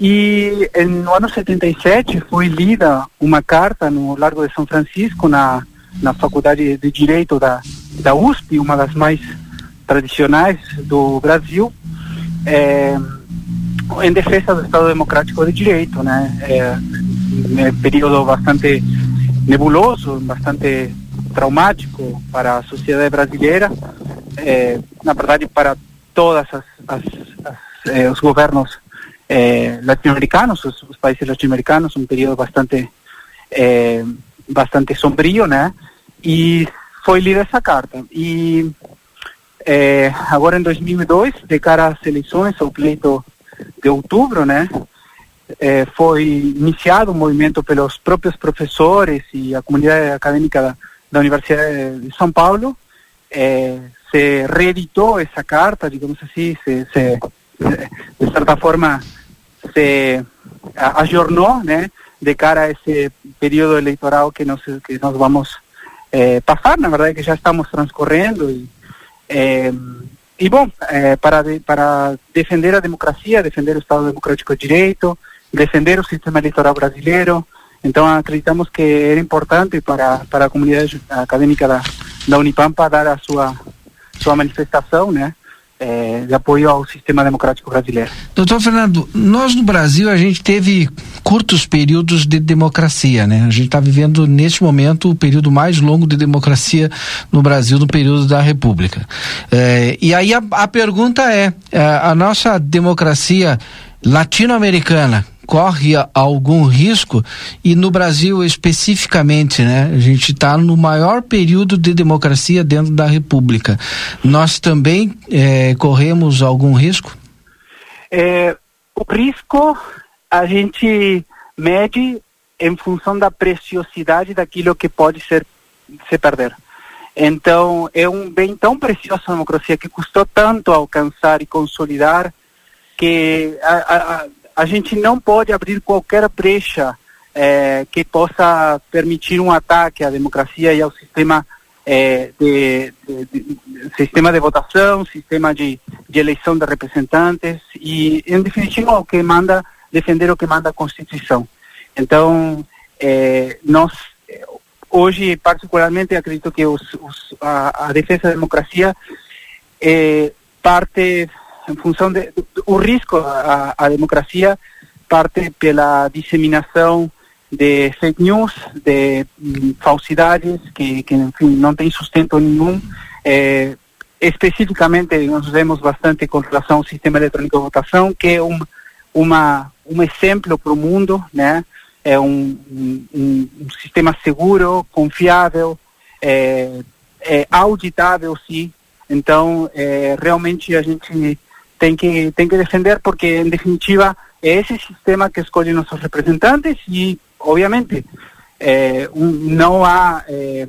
E no ano 77 foi lida uma carta no Largo de São Francisco, na, na Faculdade de Direito da, da USP, uma das mais tradicionais do Brasil, é, em defesa do Estado Democrático de Direito, né? É, é um período bastante nebuloso, bastante traumático para a sociedade brasileira, é, na verdade para todas as, as, as eh, os governos eh, latino-americanos, os, os países latino-americanos, um período bastante eh, bastante sombrio, né? E foi lida essa carta. E eh, agora em 2002, de cara às eleições, ao pleito de outubro, né? eh, foi iniciado um movimento pelos próprios professores e a comunidade acadêmica da, da Universidade de São Paulo. eh, se reeditou essa carta, digamos assim, se, se, de certa forma se ajornou, né, de cara a esse período eleitoral que nós que nós vamos eh, passar, na verdade que já estamos transcorrendo e eh, e bom, eh, para de- para defender a democracia, defender o Estado Democrático de Direito, defender o sistema eleitoral brasileiro, então acreditamos que era importante para para a comunidade acadêmica da da Unipampa dar a sua sua manifestação, né, eh, de apoio ao sistema democrático brasileiro. Doutor Fernando, nós no Brasil a gente teve curtos períodos de democracia, né? A gente está vivendo neste momento o período mais longo de democracia no Brasil, no período da República. Eh, e aí a, a pergunta é: eh, a nossa democracia latino-americana corre algum risco e no Brasil especificamente, né? A gente está no maior período de democracia dentro da República. Nós também eh, corremos algum risco? É, o risco a gente mede em função da preciosidade daquilo que pode ser se perder. Então, é um bem tão precioso a democracia que custou tanto alcançar e consolidar que a, a, a- gente não pode abrir qualquer brecha eh, que possa permitir um ataque à democracia e ao sistema eh, de, de- de- sistema de votação, sistema de, de eleição de representantes e, em definitiva, o que manda defender o que manda a Constituição. Então, eh, nós eh, hoje, particularmente, acredito que os, os- a, a defesa da democracia eh, parte em função de, risco à, à democracia parte pela disseminação de fake news, de hum, falsidades que, que enfim, não tem sustento nenhum. Eh, especificamente, nós vemos bastante com relação ao sistema eletrônico de votação, que é um, uma, um exemplo para o mundo, né? É um, um, um- sistema seguro, confiável, é, é auditável, sim. Então, é, realmente a gente tem que tem que defender porque, em definitiva, é esse sistema que escolhe nossos representantes e, obviamente, é, um, não há é,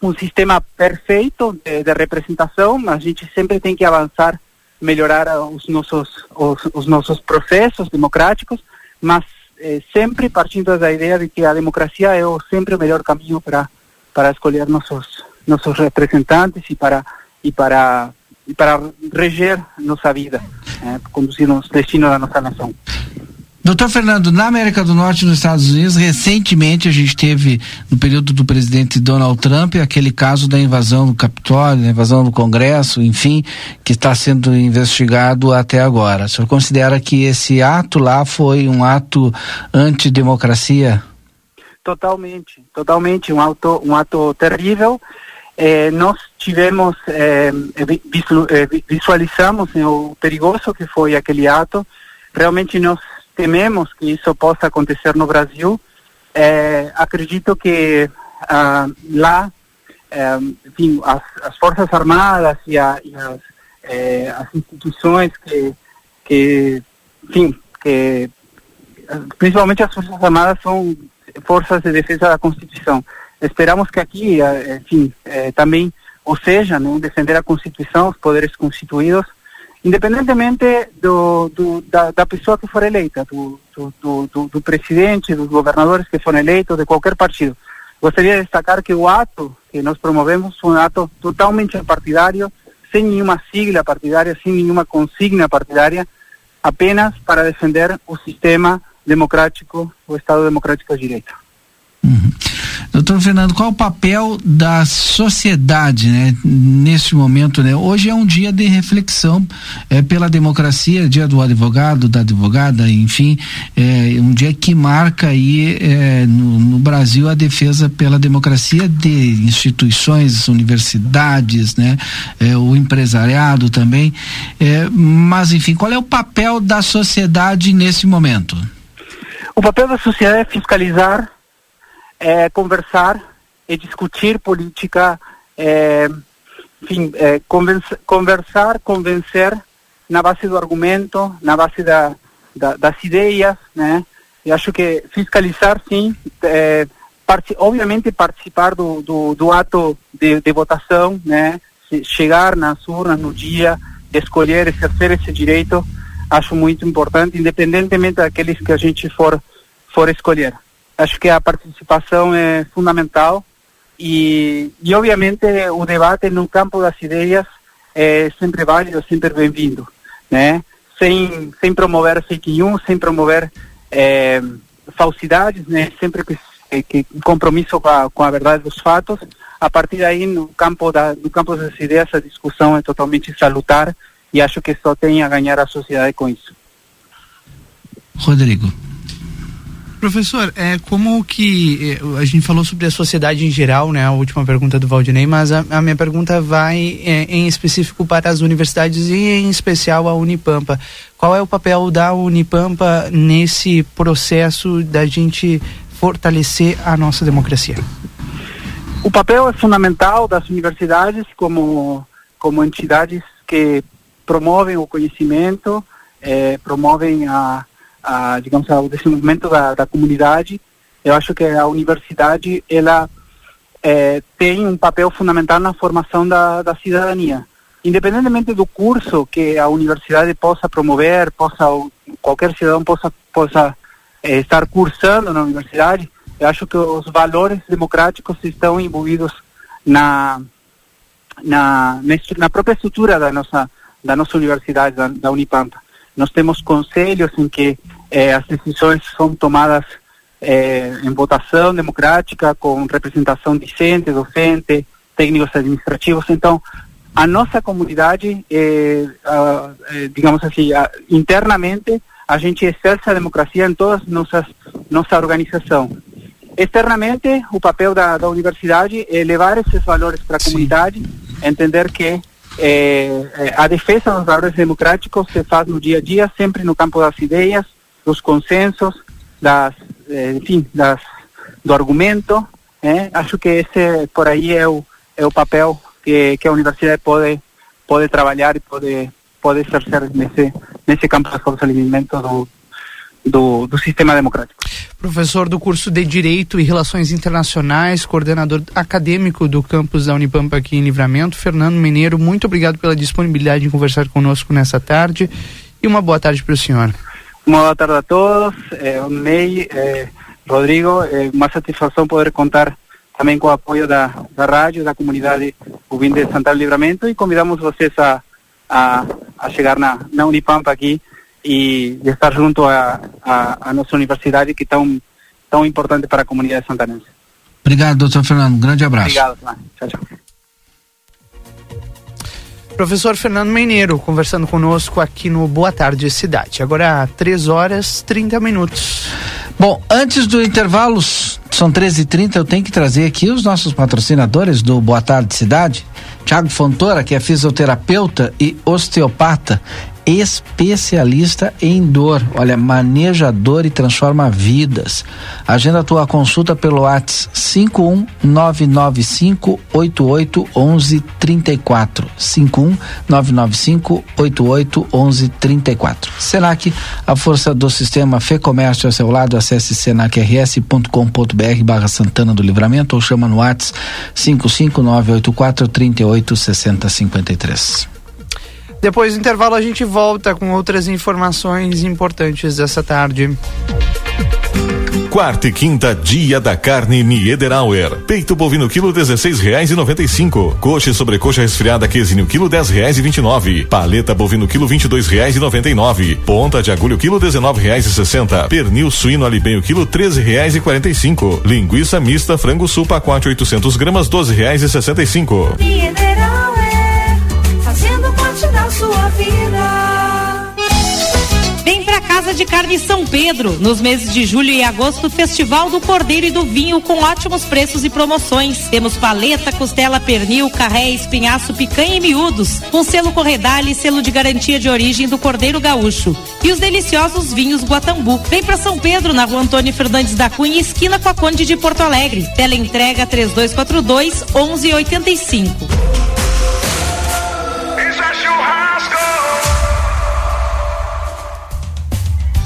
um sistema perfeito de, de representação, mas a gente sempre tem que avançar, melhorar os nossos os, os nossos processos democráticos, mas eh, sempre partindo da ideia de que a democracia é o, sempre o melhor caminho para para escolher nossos nossos representantes e para e para e para reger nossa vida, eh, conduzir o destino da nossa nação. Doutor Fernando, na América do Norte nos Estados Unidos, recentemente a gente teve, no período do presidente Donald Trump, aquele caso da invasão do Capitólio, da invasão do Congresso, enfim, que está sendo investigado até agora. O senhor considera que esse ato lá foi um ato antidemocracia? Totalmente, totalmente, um ato, um ato terrível. Eh, nós tivemos, visual, eh, visualizamos o perigoso que foi aquele ato. Realmente nós tememos que isso possa acontecer no Brasil. É, acredito que ah, lá, é, enfim, as, as, Forças Armadas e, a, e as, é, as, instituições que, que, enfim, que principalmente as Forças Armadas são forças de defesa da Constituição. Esperamos que aqui, enfim, também, ou seja, né, defender a Constituição, os poderes constituídos, independentemente do, do da, da, pessoa que for eleita, do, do, presidente, dos governadores que foram eleitos, de qualquer partido. Gostaria de destacar que o ato que nós promovemos foi um ato totalmente partidário, sem nenhuma sigla partidária, sem nenhuma consigna partidária, apenas para defender o sistema democrático, o Estado democrático de direito. Doutor Fernando, qual o papel da sociedade, né, nesse momento, né? Hoje é um dia de reflexão é, pela democracia, dia do advogado, da advogada, enfim, é um dia que marca aí é, no, no, Brasil a defesa pela democracia de instituições, universidades, né, é, o empresariado também, é, mas enfim, qual é o papel da sociedade nesse momento? O papel da sociedade é fiscalizar é, conversar e discutir política, é, enfim, é, conversar, convencer na base do argumento, na base da, da, das ideias, né? E acho que fiscalizar, sim, é, part obviamente participar do, do, do ato de, de, votação, né? Chegar nas urnas no dia, escolher, exercer esse direito, acho muito importante, independentemente daqueles que a gente for, for escolher. Acho que a participação é fundamental e, e obviamente o debate no campo das ideias é sempre válido, sempre bem-vindo, né? Sem, sem promover fake news, sem promover é, falsidades, né? Sempre que, que compromisso com a, com a verdade dos fatos. A partir daí, no campo da, no campo das ideias, a discussão é totalmente salutar e acho que só tem a ganhar a sociedade com isso. Rodrigo. Professor, é, como que é, a gente falou sobre a sociedade em geral, né? A última pergunta do Valdinei, mas a, a minha pergunta vai é, em específico para as universidades e em especial a Unipampa. Qual é o papel da Unipampa nesse processo da gente fortalecer a nossa democracia? O papel é fundamental das universidades como como entidades que promovem o conhecimento, eh, promovem a a, digamos, ao desenvolvimento da, da comunidade. Eu acho que a universidade ela é, tem um papel fundamental na formação da, da cidadania. Independentemente do curso que a universidade possa promover, possa qualquer cidadão possa possa é, estar cursando na universidade, eu acho que os valores democráticos estão envolvidos na na, na própria estrutura da nossa da nossa universidade, da, da Unipampa. Nós temos conselhos em que eh, as decisões são tomadas eh, em votação democrática, com representação discente, docente, técnicos administrativos. Então, a nossa comunidade, eh, digamos assim, internamente, a gente exerce a democracia em toda nossas nossa organização. Externamente, o papel da, da universidade é levar esses valores para a comunidade, entender que é, a defesa dos valores democráticos se faz no dia a dia, sempre no campo das ideias, dos consensos, das, é, enfim, das, do argumento. É? Acho que esse por aí é o, é o papel que, que a universidade pode, pode trabalhar e pode, pode exercer nesse, nesse campo de fortalecimento do, do, do sistema democrático. Professor do curso de Direito e Relações Internacionais, coordenador acadêmico do campus da Unipampa aqui em Livramento, Fernando Mineiro, muito obrigado pela disponibilidade de conversar conosco nessa tarde e uma boa tarde para o senhor. Uma boa tarde a todos, eh, Ney, eh, Rodrigo, eh, uma satisfação poder contar também com o apoio da, da rádio, da comunidade ouvinte de Santana Livramento e convidamos vocês a, a, a chegar na, na Unipampa aqui e, estar junto à a, a, nossa universidade que é tão, tão importante para a comunidade santanense. Obrigado, doutor Fernando. Um grande abraço. Obrigado, tchau, tchau. Professor Fernando Meneiro conversando conosco aqui no Boa Tarde Cidade. Agora 3 horas 30 minutos. Bom, antes do intervalo, são 13h30, eu tenho que trazer aqui os nossos patrocinadores do Boa Tarde Cidade. Tiago Fontoura, que é fisioterapeuta e osteopata, especialista em dor. Olha, maneja dor e transforma vidas. Agenda a tua consulta pelo WhatsApp 51995881134. 51995881134. Senac, a força do sistema Fê Comércio ao seu lado, acesse senacrs.com.br barra Santana do Livramento ou chama no WhatsApp 55984386053. Depois do intervalo a gente volta com outras informações importantes dessa tarde. Quarta e quinta, dia da carne Niederauer. Peito bovino quilo dezesseis reais e noventa e cinco. Coxa e sobrecoxa resfriada quesinho quilo dez reais e vinte e nove. Paleta bovino quilo vinte e dois reais e noventa e nove. Ponta de agulho quilo dezenove reais e sessenta. Pernil suíno alibenho quilo treze reais e quarenta e cinco. Linguiça mista frango sul pacote 800 gramas doze reais e sessenta e cinco. Niederauer, Casa de Carne São Pedro. Nos meses de julho e agosto, Festival do Cordeiro e do Vinho com ótimos preços e promoções. Temos paleta, costela, pernil, carré, espinhaço, picanha e miúdos. Com selo Corredale e selo de garantia de origem do Cordeiro Gaúcho. E os deliciosos vinhos Guatambu. Vem pra São Pedro, na rua Antônio Fernandes da Cunha, esquina com a Conde de Porto Alegre. Tela entrega 3242 1185.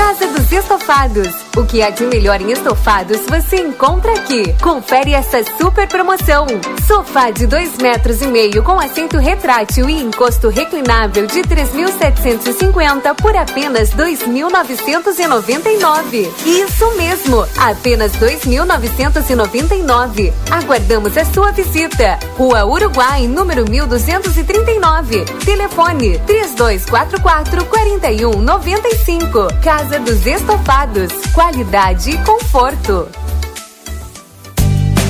Casa dos Estofados. O que há de melhor em estofados você encontra aqui. Confere essa super promoção. Sofá de 2 metros e meio com assento retrátil e encosto reclinável de 3.750 por apenas 2.999. Isso mesmo, apenas 2.999. Aguardamos a sua visita. Rua Uruguai, número 1239. Telefone 3244 4195. Casa dos Estofados. Qualidade e conforto.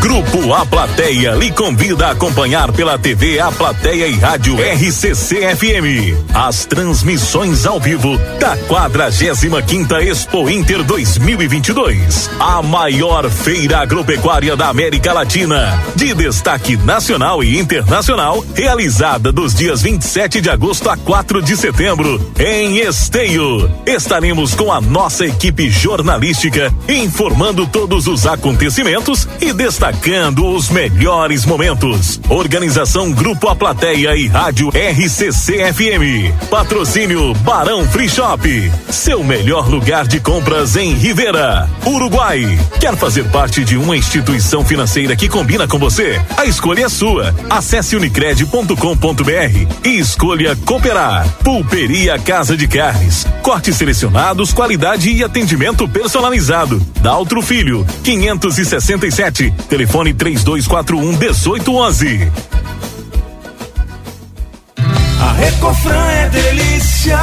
Grupo A Plateia lhe convida a acompanhar pela TV A Plateia e Rádio RCC FM as transmissões ao vivo da 45 Expo Inter 2022, a maior feira agropecuária da América Latina, de destaque nacional e internacional, realizada dos dias 27 de agosto a 4 de setembro em Esteio. Estaremos com a nossa equipe jornalística informando todos os acontecimentos e destacando os melhores momentos. Organização Grupo A Plateia e Rádio RCC FM. Patrocínio Barão Free Shop. Seu melhor lugar de compras em Rivera, Uruguai. Quer fazer parte de uma instituição financeira que combina com você? A escolha é sua. Acesse unicred.com.br e escolha cooperar. Pulperia Casa de Carnes. Cortes selecionados, qualidade e atendimento personalizado. Daltro Filho, 567 Telefone 3241 1811. A Recofran é delícia.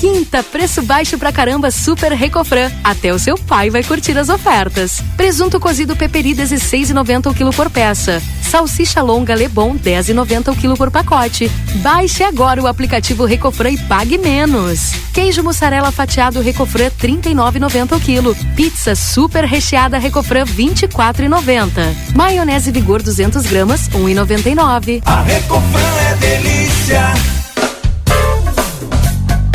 Quinta, preço baixo pra caramba Super Recofran. Até o seu pai vai curtir as ofertas. Presunto cozido peperi 16,90 o quilo por peça. Salsicha longa Lebon 10,90 o quilo por pacote. Baixe agora o aplicativo Recofran e pague menos. Queijo mussarela fatiado Recofran 39,90 o quilo. Pizza super recheada Recofran 24,90. Maionese Vigor 200 gramas 1,99. A Recofran é delícia.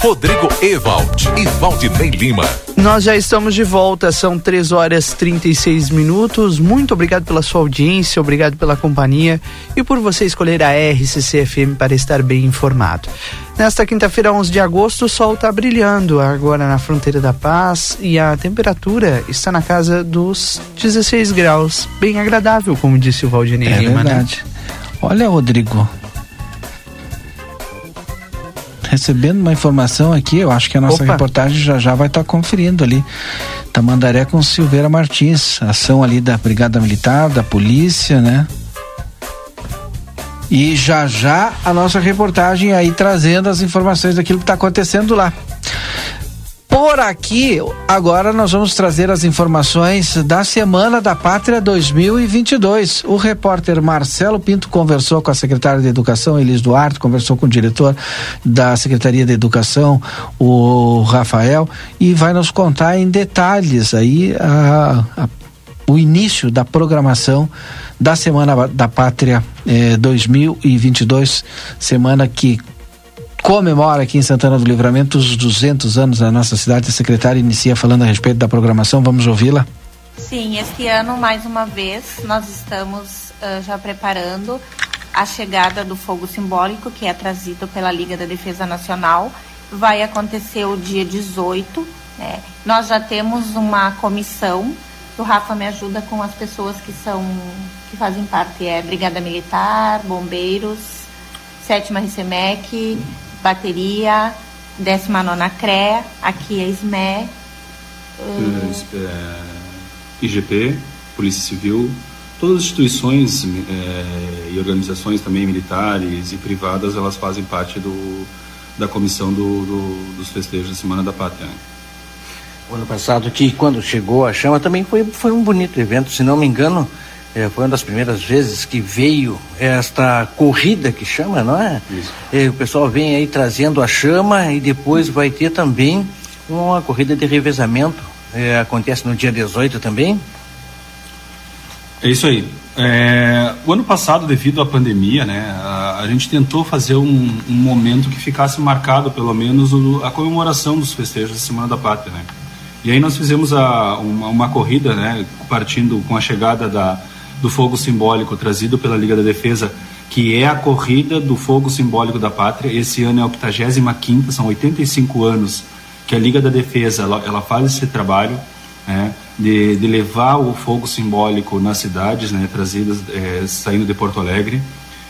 Rodrigo Ewald e Valdinei Lima. Nós já estamos de volta, são 3 horas 36 minutos. Muito obrigado pela sua audiência, obrigado pela companhia e por você escolher a RCC FM para estar bem informado. Nesta quinta-feira, 11 de agosto, o sol está brilhando agora na fronteira da paz e a temperatura está na casa dos 16 graus. Bem agradável, como disse o Valdinei É Lima, né? verdade. Olha, Rodrigo. Recebendo uma informação aqui, eu acho que a nossa Opa. reportagem já já vai estar conferindo ali. Tamandaré com Silveira Martins, ação ali da Brigada Militar, da Polícia, né? E já já a nossa reportagem aí trazendo as informações daquilo que está acontecendo lá. Por aqui, agora nós vamos trazer as informações da Semana da Pátria 2022. O repórter Marcelo Pinto conversou com a secretária de Educação, Elis Duarte, conversou com o diretor da Secretaria de Educação, o Rafael, e vai nos contar em detalhes aí a- a- o início da programação da Semana da Pátria eh, 2022, semana que comemora aqui em Santana do Livramento os 200 anos da nossa cidade. A secretária inicia falando a respeito da programação. Vamos ouvi-la? Sim, este ano, mais uma vez, nós estamos ah, já preparando a chegada do fogo simbólico, que é trazido pela Liga da Defesa Nacional. Vai acontecer o dia 18. né? Nós já temos uma comissão, o Rafa me ajuda com as pessoas que são que fazem parte, é Brigada Militar, Bombeiros, Sétima RCMEC, Bateria, 19 CRE, aqui é SME, hum, é, IGP, Polícia Civil, todas as instituições é, e organizações também militares e privadas, elas fazem parte do, da comissão do, do- dos festejos da Semana da Pátria. né? O ano passado, que quando chegou a chama, também foi, foi um bonito evento. Se não me engano, eh, foi uma das primeiras vezes que veio esta corrida que chama, não é? Eh, o pessoal vem aí trazendo a chama e depois vai ter também uma corrida de revezamento. Eh, acontece no dia 18 também. É isso aí. É, o ano passado, devido à pandemia, né, a, a gente tentou fazer um, um momento que ficasse marcado, pelo menos, o- a comemoração dos festejos da Semana da Pátria, né. E aí nós fizemos a, uma, uma corrida, né, partindo com a chegada da, do fogo simbólico trazido pela Liga da Defesa, que é a corrida do fogo simbólico da pátria. Esse ano é a 85 são 85 anos que a Liga da Defesa ela, ela faz esse trabalho né, de, de, levar o fogo simbólico nas cidades, né, trazidas é, saindo de Porto Alegre.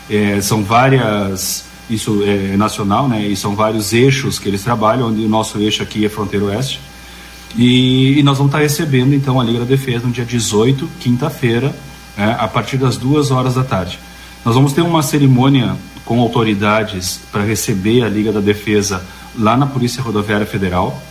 É, são várias isso é nacional, né? E são vários eixos que eles trabalham, onde o nosso eixo aqui é fronteira oeste. E, e nós vamos estar recebendo então a Liga da Defesa no dia 18, quinta-feira, né, a partir das duas horas da tarde. Nós vamos ter uma cerimônia com autoridades para receber a Liga da Defesa lá na Polícia Rodoviária Federal,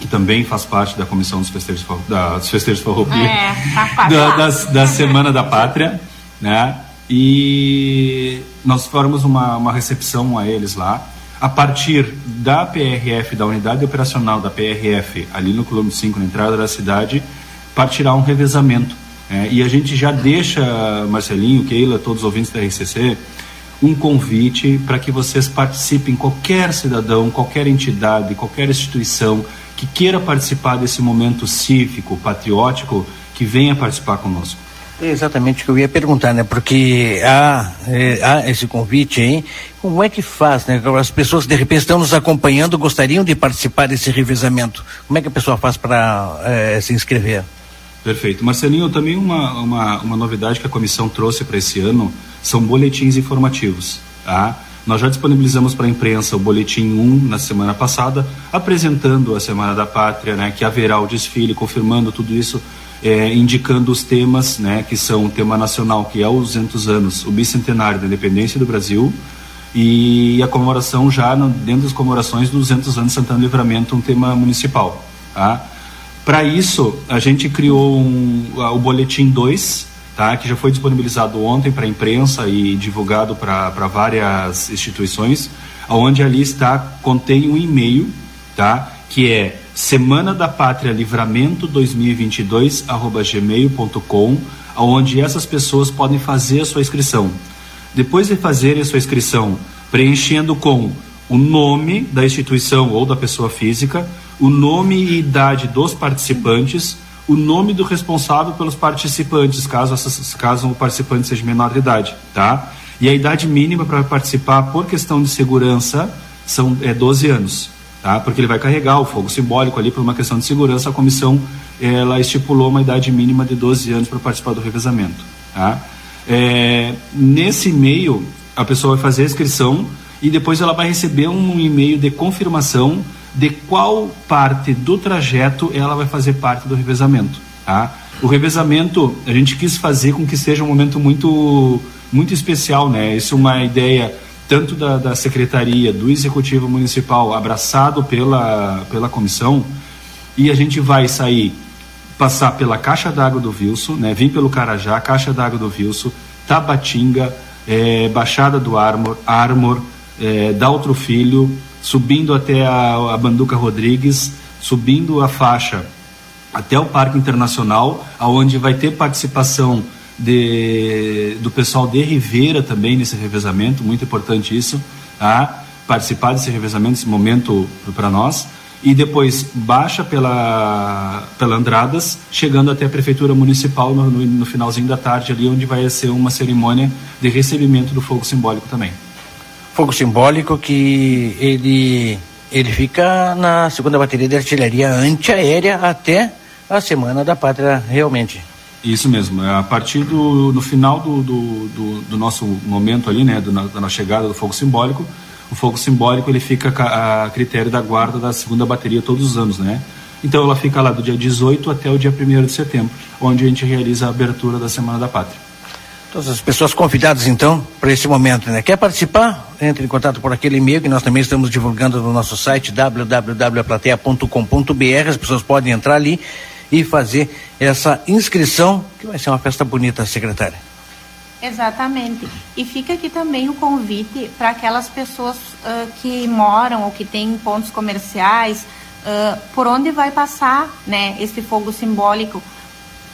que também faz parte da comissão dos festejos, da, dos festejos Farroupilha, é, tá da, da, da Semana da Pátria, né? E nós faremos uma, uma recepção a eles lá. A partir da PRF, da unidade operacional da PRF, ali no quilômetro 5, na entrada da cidade, partirá um revezamento. É, e a gente já deixa, Marcelinho, Keila, todos os ouvintes da RCC, um convite para que vocês participem, qualquer cidadão, qualquer entidade, qualquer instituição que queira participar desse momento cívico, patriótico, que venha participar conosco. É exatamente o que eu ia perguntar, né? Porque há, é, há esse convite aí. Como é que faz, né? As pessoas de repente estão nos acompanhando, gostariam de participar desse revezamento. Como é que a pessoa faz para é, se inscrever? Perfeito. Marcelinho, também uma, uma, uma novidade que a comissão trouxe para esse ano são boletins informativos. Tá? Nós já disponibilizamos para a imprensa o boletim 1 na semana passada, apresentando a Semana da Pátria, né, que haverá o desfile, confirmando tudo isso é, indicando os temas, né, que são o tema nacional, que é os 200 anos, o bicentenário da independência do Brasil, e a comemoração já no, dentro das comemorações dos 200 anos de Santana Livramento, um tema municipal. Tá? Para isso, a gente criou um, o Boletim 2, tá? que já foi disponibilizado ontem para a imprensa e divulgado para várias instituições, onde ali está, contém um e-mail, tá? que é Semana da Pátria Livramento 2022 arroba gmail.com, onde essas pessoas podem fazer a sua inscrição. Depois de fazerem a sua inscrição, preenchendo com o nome da instituição ou da pessoa física, o nome e idade dos participantes, o nome do responsável pelos participantes, caso, essas, caso o participante seja menor de idade, tá? E a idade mínima para participar por questão de segurança são é 12 anos tá? porque ele vai carregar o fogo simbólico ali por uma questão de segurança. A comissão ela estipulou uma idade mínima de 12 anos para participar do revezamento. Tá? É, nesse e-mail, a pessoa vai fazer a inscrição e depois ela vai receber um e-mail de confirmação de qual parte do trajeto ela vai fazer parte do revezamento. Tá? O revezamento a gente quis fazer com que seja um momento muito muito especial, né? Isso é uma ideia tanto da, da secretaria, do executivo municipal, abraçado pela, pela comissão, e a gente vai sair, passar pela Caixa d'Água do Vilso, né, vir pelo Carajá, Caixa d'Água do Vilso, Tabatinga, é, Baixada do Armor, Armor é, Daltro Filho, subindo até a, a Banduca Rodrigues, subindo a faixa até o Parque Internacional, aonde vai ter participação de, do pessoal de Ribeira também nesse revezamento, muito importante isso, tá? participar desse revezamento, esse momento para nós, e depois baixa pela, pela Andradas, chegando até a Prefeitura Municipal no, no, no finalzinho da tarde, ali onde vai ser uma cerimônia de recebimento do fogo simbólico também. Fogo simbólico que ele, ele fica na segunda bateria de artilharia antiaérea até a Semana da Pátria, realmente. Isso mesmo. É, a partir do no final do, do, do, do nosso momento ali, né, do, da nossa chegada do fogo simbólico, o fogo simbólico ele fica a critério da guarda da segunda bateria todos os anos, né? Então ela fica lá do dia 18 até o dia 1 de setembro, onde a gente realiza a abertura da Semana da Pátria. Todas as pessoas convidadas então para esse momento, né? Quer participar? Entre em contato por aquele e-mail que nós também estamos divulgando no nosso site www.plateia.com.br. As pessoas podem entrar ali e fazer essa inscrição, que vai ser uma festa bonita, secretária. Exatamente. E fica aqui também o convite para aquelas pessoas uh, que moram ou que têm pontos comerciais, uh, por onde vai passar né, esse fogo simbólico.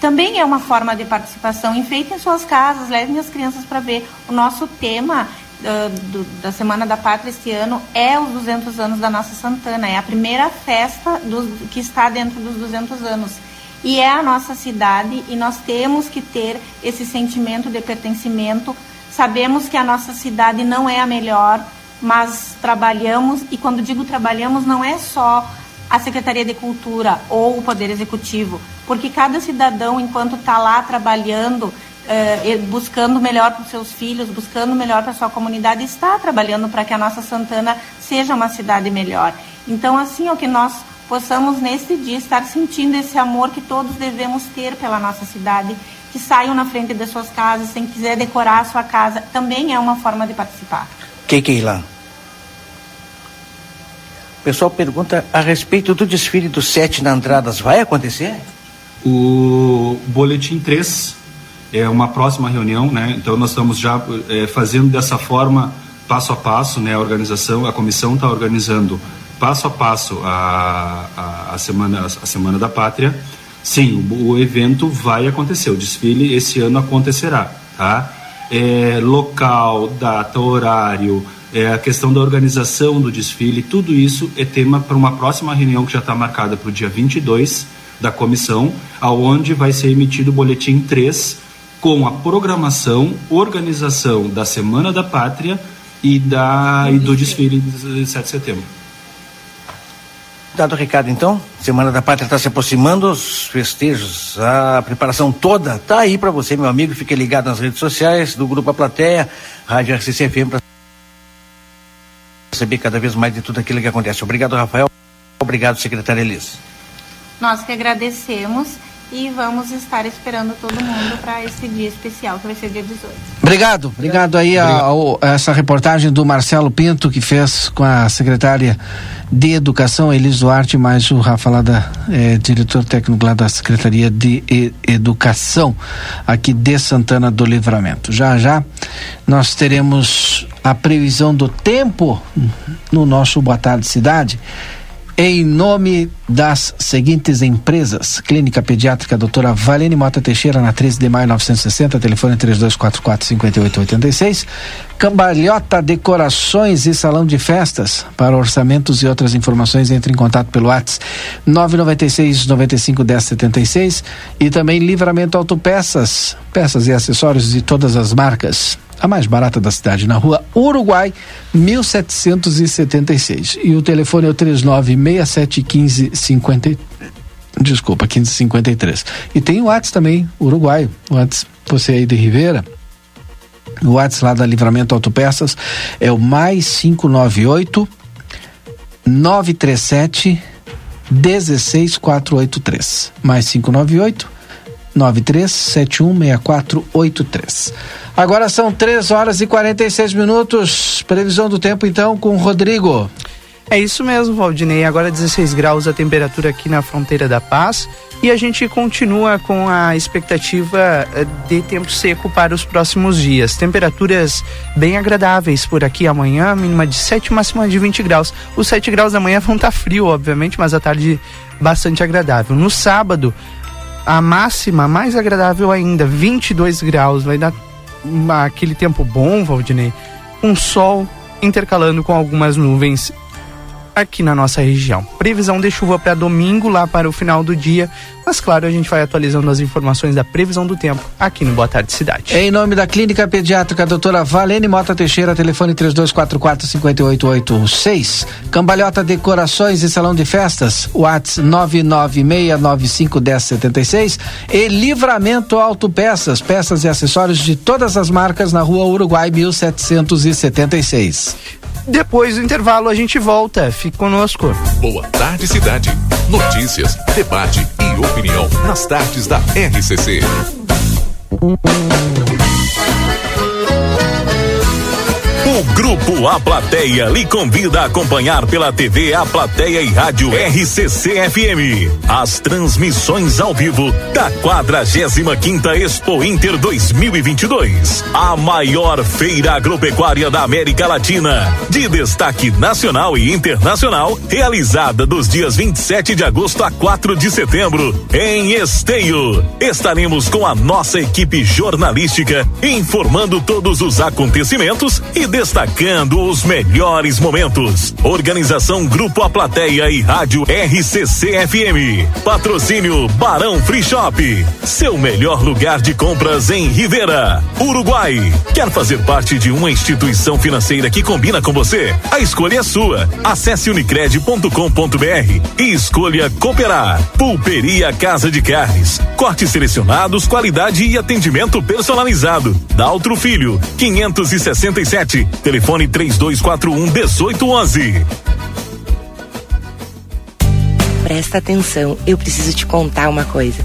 Também é uma forma de participação. Enfeitem suas casas, levem as crianças para ver. O nosso tema uh, do, da Semana da Pátria este ano é os 200 anos da nossa Santana. É a primeira festa que está dentro dos 200 anos. E é a nossa cidade e nós temos que ter esse sentimento de pertencimento. Sabemos que a nossa cidade não é a melhor, mas trabalhamos, e quando digo trabalhamos, não é só a Secretaria de Cultura ou o Poder Executivo, porque cada cidadão, enquanto está lá trabalhando, eh, buscando melhor para os seus filhos, buscando melhor para a sua comunidade, está trabalhando para que a nossa Santana seja uma cidade melhor. Então, assim, é o que nós possamos nesse dia estar sentindo esse amor que todos devemos ter pela nossa cidade, que saiam na frente das suas casas, quem quiser decorar a sua casa, também é uma forma de participar. Que que lá? Pessoal pergunta a respeito do desfile do sete na Andradas, vai acontecer? O boletim 3 é uma próxima reunião, né? Então nós estamos já é, fazendo dessa forma, passo a passo, né? A organização, a comissão está organizando passo a passo a, a, a, semana, a Semana da Pátria, sim, o, o, evento vai acontecer, o desfile esse ano acontecerá, tá? É, local, data, horário, é, a questão da organização do desfile, tudo isso é tema para uma próxima reunião que já está marcada para o dia 22 da comissão, aonde vai ser emitido o boletim 3 com a programação, organização da Semana da Pátria e, da, e do desfile de 7 de setembro. Dado o recado, então, Semana da Pátria está se aproximando, os festejos, a preparação toda está aí para você, meu amigo. Fique ligado nas redes sociais do Grupo A Plateia, Rádio RCCFM, para saber cada vez mais de tudo aquilo que acontece. Obrigado, Rafael. Obrigado, secretária Elis. Nós que agradecemos e vamos estar esperando todo mundo para esse dia especial, que vai ser dia 18. Obrigado, obrigado aí a, a, essa reportagem do Marcelo Pinto que fez com a secretária de Educação, Elis Duarte, mais o Rafa lá da é, diretor técnico lá da Secretaria de e, Educação aqui de Santana do Livramento. Já já nós teremos a previsão do tempo no nosso Boa Tarde Cidade em nome das seguintes empresas: Clínica Pediátrica Doutora Valene Mota Teixeira, na 13 de maio 960, telefone 3244-5886. Cambalhota Decorações e Salão de Festas. Para orçamentos e outras informações, entre em contato pelo WhatsApp 996 95 1076 e também Livramento Autopeças, peças e acessórios de todas as marcas a mais barata da cidade, na rua Uruguai, 1776. E o telefone é o 39671550. Desculpa, 1553. E tem o WhatsApp também, Uruguai. WhatsApp, você aí de Ribeira. O WhatsApp lá da Livramento Autopeças é o mais 598 937 16483. Mais 598 93716483. Agora são 3 horas e 46 minutos. Previsão do tempo então com o Rodrigo. É isso mesmo, Valdinei. Agora 16 graus a temperatura aqui na fronteira da Paz e a gente continua com a expectativa eh, de tempo seco para os próximos dias. Temperaturas bem agradáveis por aqui amanhã, mínima de 7, máxima de 20 graus. Os 7 graus da manhã vão estar tá frio, obviamente, mas a tarde bastante agradável. No sábado, a máxima mais agradável ainda, 22 graus, vai dar aquele tempo bom, Valdinei, um sol intercalando com algumas nuvens aqui na nossa região. Previsão de chuva para domingo, lá para o final do dia. Mas claro, a gente vai atualizando as informações da previsão do tempo aqui no Boa Tarde Cidade. Em nome da Clínica Pediátrica Doutora Valene Mota Teixeira, telefone 3244-5886. Cambalhota Decorações e Salão de Festas, Whats 996951076. E Livramento Autopeças, peças e acessórios de todas as marcas na rua Uruguai 1776. Depois do intervalo a gente volta. Fique conosco. Boa tarde, cidade. Notícias, debate e opinião nas tardes da RCC. O Grupo A Plateia lhe convida a acompanhar pela TV A Plateia e Rádio RCC FM as transmissões ao vivo da 45 quinta Expo Inter 2022, a maior feira agropecuária da América Latina, de destaque nacional e internacional, realizada dos dias 27 de agosto a 4 de setembro em Esteio. Estaremos com a nossa equipe jornalística informando todos os acontecimentos e destacando os melhores momentos. Organização Grupo A Plateia e Rádio RCC FM. Patrocínio Barão Free Shop. Seu melhor lugar de compras em Rivera, Uruguai. Quer fazer parte de uma instituição financeira que combina com você? A escolha é sua. Acesse unicred.com.br e escolha cooperar. Pulperia Casa de Carnes. Cortes selecionados, qualidade e atendimento personalizado. Daltro Filho, 567. Telefone 3241 1811. Presta atenção, eu preciso te contar uma coisa.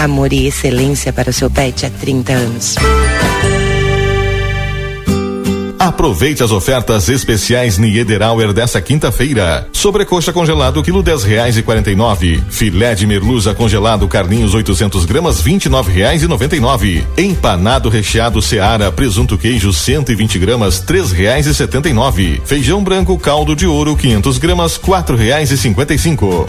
Amor e excelência para o seu pet há 30 anos. Aproveite as ofertas especiais Niederauer dessa quinta-feira. Sobrecoxa congelado, quilo dez reais e quarenta e nove. Filé de merluza congelado, carninhos 800 gramas, vinte e nove reais e noventa e nove. Empanado recheado Seara, presunto queijo 120 gramas, três reais e setenta e nove. Feijão branco caldo de ouro, 500 gramas, quatro reais e cinquenta e cinco.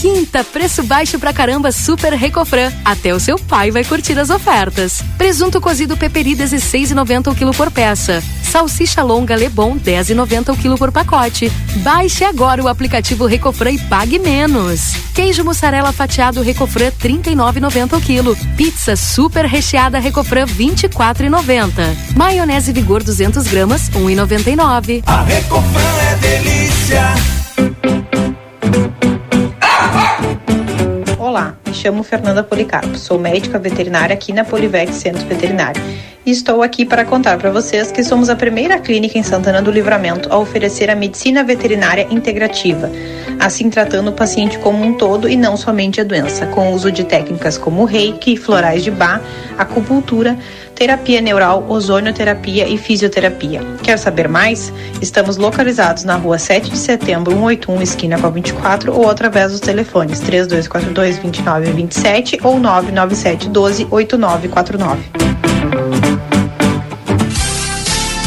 Quinta, preço baixo pra caramba Super Recofran. Até o seu pai vai curtir as ofertas. Presunto cozido peperi 16,90 o quilo por peça. Salsicha longa Lebon 10,90 o quilo por pacote. Baixe agora o aplicativo Recofran e pague menos. Queijo mussarela fatiado Recofran 39,90 o quilo. Pizza super recheada Recofran 24,90. Maionese Vigor 200 gramas 1,99. A Recofran é delícia. Olá, me chamo Fernanda Policarpo, sou médica veterinária aqui na Polivec Centro Veterinário. E estou aqui para contar para vocês que somos a primeira clínica em Santana do Livramento a oferecer a medicina veterinária integrativa, assim tratando o paciente como um todo e não somente a doença, com o uso de técnicas como reiki, florais de bar, acupuntura, terapia neural, ozonioterapia e fisioterapia. Quer saber mais? Estamos localizados na rua 7 de setembro, 181, esquina com a 24, ou através dos telefones 3242 2927 ou 997 12 8949.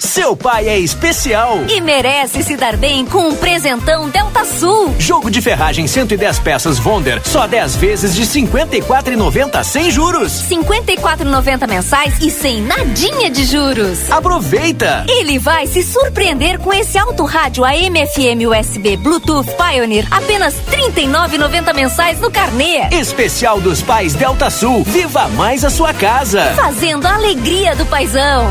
Seu pai é especial. E merece se dar bem com um presentão Delta Sul. Jogo de ferragem 110 peças Wonder, só 10 vezes de 54,90 sem juros. 54,90 mensais e sem nadinha de juros. Aproveita! Ele vai se surpreender com esse alto rádio AM FM USB Bluetooth Pioneer, apenas 39,90 mensais no carnê. Especial dos pais Delta Sul. Viva mais a sua casa. Fazendo a alegria do paizão.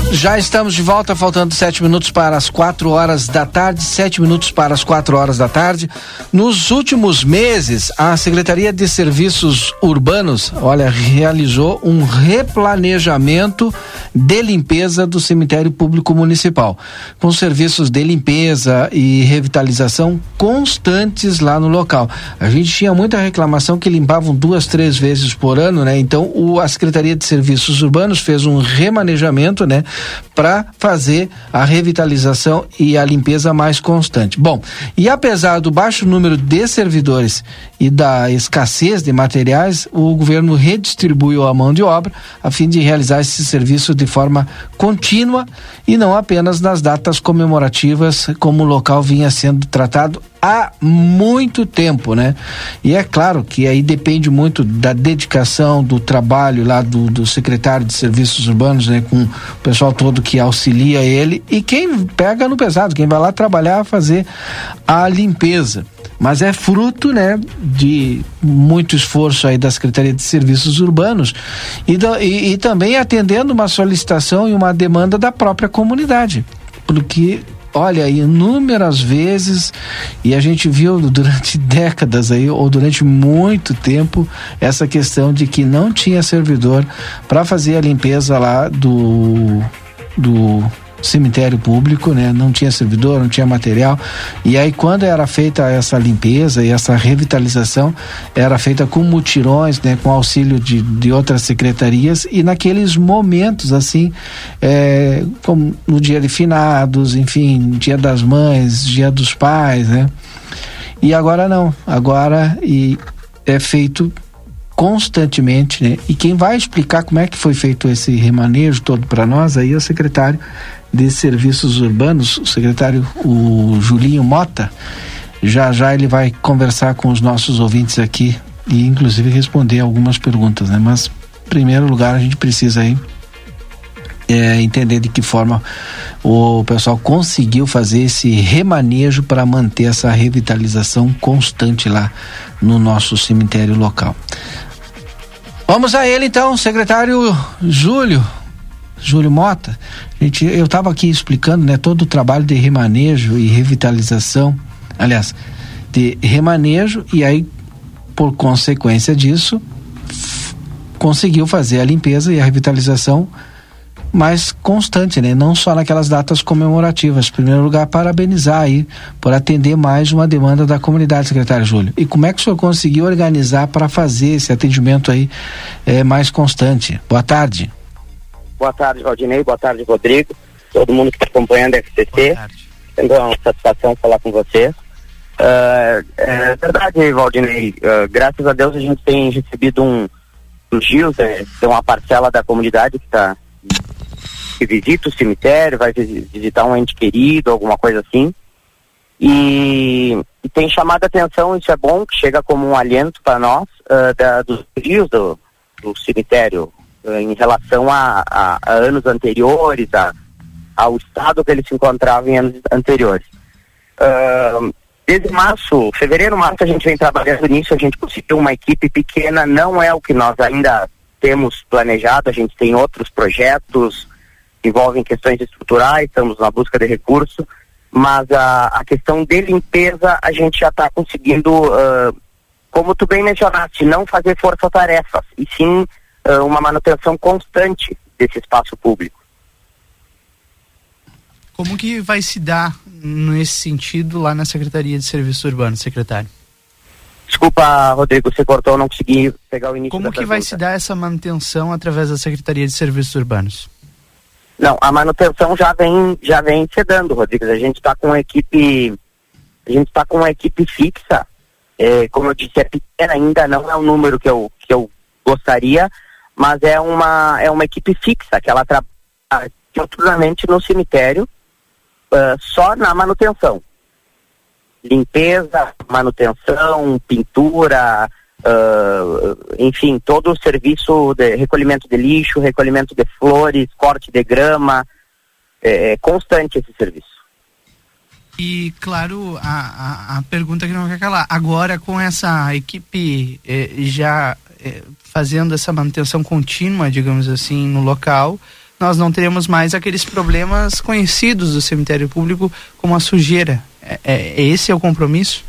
já estamos de volta, faltando sete minutos para as quatro horas da tarde, sete minutos para as quatro horas da tarde. Nos últimos meses, a Secretaria de Serviços Urbanos, olha, realizou um replanejamento de limpeza do cemitério público municipal, com serviços de limpeza e revitalização constantes lá no local. A gente tinha muita reclamação que limpavam duas, três vezes por ano, né? Então, o, a Secretaria de Serviços Urbanos fez um remanejamento, né? Para fazer a revitalização e a limpeza mais constante. Bom, e apesar do baixo número de servidores e da escassez de materiais, o governo redistribuiu a mão de obra a fim de realizar esse serviço de forma contínua e não apenas nas datas comemorativas, como o local vinha sendo tratado há muito tempo, né? E é claro que aí depende muito da dedicação, do trabalho lá do, do secretário de serviços urbanos, né? Com o pessoal todo que auxilia ele e quem pega no pesado, quem vai lá trabalhar, fazer a limpeza mas é fruto né, de muito esforço aí da Secretaria de Serviços Urbanos e, do, e, e também atendendo uma solicitação e uma demanda da própria comunidade, porque olha, inúmeras vezes, e a gente viu durante décadas aí, ou durante muito tempo, essa questão de que não tinha servidor para fazer a limpeza lá do, do cemitério público, né? Não tinha servidor, não tinha material. E aí quando era feita essa limpeza e essa revitalização, era feita com mutirões, né? Com auxílio de, de outras secretarias e naqueles momentos assim, é, como no dia de finados, enfim, dia das mães, dia dos pais, né? E agora não, agora e é feito constantemente, né? E quem vai explicar como é que foi feito esse remanejo todo para nós aí é o secretário de Serviços Urbanos, o secretário o Julinho Mota. Já já ele vai conversar com os nossos ouvintes aqui e inclusive responder algumas perguntas, né? Mas em primeiro lugar a gente precisa aí é, entender de que forma o pessoal conseguiu fazer esse remanejo para manter essa revitalização constante lá no nosso cemitério local. Vamos a ele então, secretário Júlio. Júlio Mota, gente, eu estava aqui explicando né, todo o trabalho de remanejo e revitalização, aliás, de remanejo e aí, por consequência disso, conseguiu fazer a limpeza e a revitalização mais constante, né? Não só naquelas datas comemorativas. Em primeiro lugar, parabenizar aí por atender mais uma demanda da comunidade, secretário Júlio. E como é que o senhor conseguiu organizar para fazer esse atendimento aí é, mais constante? Boa tarde. Boa tarde, Valdinei. Boa tarde, Rodrigo. Todo mundo que está acompanhando a FCC. Tendo uma satisfação falar com você. Uh, é verdade, Valdinei. Uh, graças a Deus a gente tem recebido um elogios é, de uma parcela da comunidade que está que visita o cemitério, vai visitar um ente querido, alguma coisa assim. E, e tem chamado a atenção, isso é bom, que chega como um aliento para nós, uh, da, dos rios do, do cemitério em relação a, a, a anos anteriores, a, ao estado que ele se encontrava em anos anteriores. Uh, desde março, fevereiro, março, a gente vem trabalhando nisso, a gente conseguiu uma equipe pequena, não é o que nós ainda temos planejado, a gente tem outros projetos, envolvem questões estruturais, estamos na busca de recurso, mas a, a questão de limpeza a gente já está conseguindo, uh, como tu bem mencionaste, não fazer força-tarefas, e sim uh, uma manutenção constante desse espaço público. Como que vai se dar nesse sentido lá na Secretaria de Serviços Urbanos, secretário? Desculpa, Rodrigo, você cortou, não consegui pegar o início Como que pergunta. vai se dar essa manutenção através da Secretaria de Serviços Urbanos? Não, a manutenção já vem, já vem se dando, Rodrigues. A gente está com uma equipe, a gente está com uma equipe fixa. É, como eu disse, é pequena ainda, não é o número que eu, que eu gostaria, mas é uma, é uma equipe fixa que ela trabalha diuturnamente no cemitério, uh, só na manutenção. Limpeza, manutenção, pintura, uh, enfim, todo o serviço de recolhimento de lixo, recolhimento de flores, corte de grama, é, é constante esse serviço. E, claro, a, a, a, pergunta que não quer calar. Agora, com essa equipe eh, já fazendo essa manutenção contínua, digamos assim, no local, nós não teremos mais aqueles problemas conhecidos do cemitério público, como a sujeira. É, é esse é o compromisso?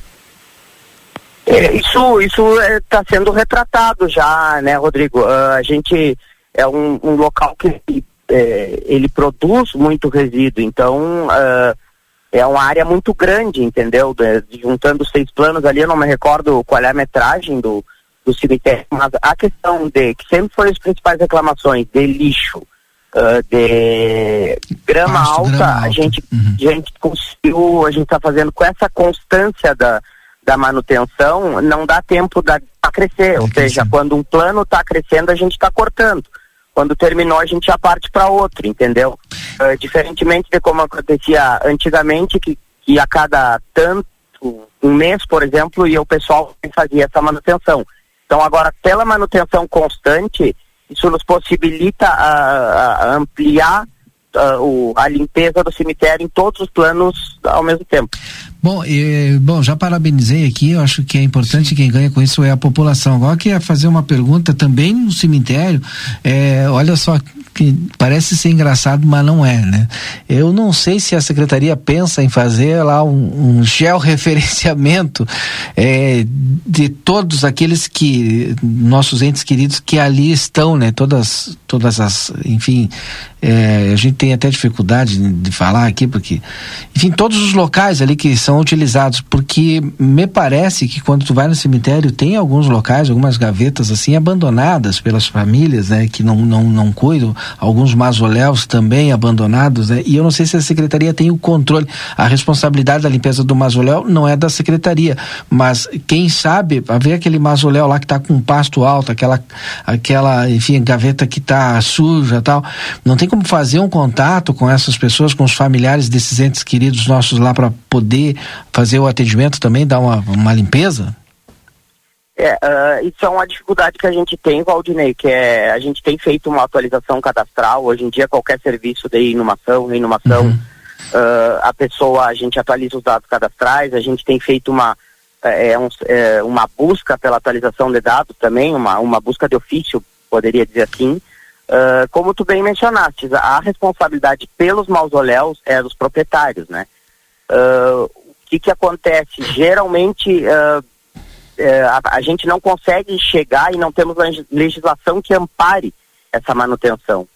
É, isso isso está sendo retratado já, né, Rodrigo? Uh, a gente é um, um local que é, ele produz muito resíduo, então uh, é uma área muito grande, entendeu? De, juntando seis planos ali, eu não me recordo qual é a metragem do, do cemitério, mas a questão de, que sempre foi as principais reclamações, de lixo, uh, de grama Pasto, alta, grama a gente, uhum. a gente conseguiu, a gente está fazendo com essa constância da, da manutenção, não dá tempo da, crescer, ou seja, quando um plano está crescendo, a gente está cortando. Quando terminou, a gente já parte para outro, entendeu? Uh, diferentemente de como acontecia antigamente, que, que a cada tanto, um mês, por exemplo, e o pessoal fazia essa manutenção. Então, agora, pela manutenção constante, isso nos possibilita uh, uh, ampliar o, a limpeza do cemitério em todos os planos ao mesmo tempo. Bom, e, bom, já parabenizei aqui, eu acho que é importante Sim. quem ganha com isso é a população. Agora que ia fazer uma pergunta também no cemitério, é, olha só, que parece ser engraçado, mas não é, né? Eu não sei se a secretaria pensa em fazer lá um, um georreferenciamento é, de todos aqueles que nossos entes queridos que ali estão, né? Todas, todas as, enfim, é, a gente tem até dificuldade de, falar aqui porque, enfim, todos os locais ali que são utilizados, porque me parece que quando tu vai no cemitério tem alguns locais, algumas gavetas assim abandonadas pelas famílias, né? Que não não não cuidam alguns mausoléus também abandonados, né? E eu não sei se a secretaria tem o controle. A responsabilidade da limpeza do mausoléu não é da secretaria, mas quem sabe, a ver aquele mausoléu lá que está com pasto alto, aquela, aquela, enfim, gaveta que está suja tal, não tem como fazer um contato com essas pessoas, com os familiares desses entes queridos nossos lá para poder fazer o atendimento também, dar uma, uma limpeza? É, uh, isso é uma dificuldade que a gente tem, Valdinei, que é a gente tem feito uma atualização cadastral. Hoje em dia, qualquer serviço de inumação, reinumação, uhum. uh, a pessoa, a gente atualiza os dados cadastrais, a gente tem feito uma, é, um, é, uma busca pela atualização de dados também, uma, uma busca de ofício, poderia dizer assim. Uh, como tu bem mencionaste, a responsabilidade pelos mausoléus é dos proprietários, né? o que que acontece? Geralmente é, a, a, gente não consegue chegar e não temos legislação que ampare essa manutenção.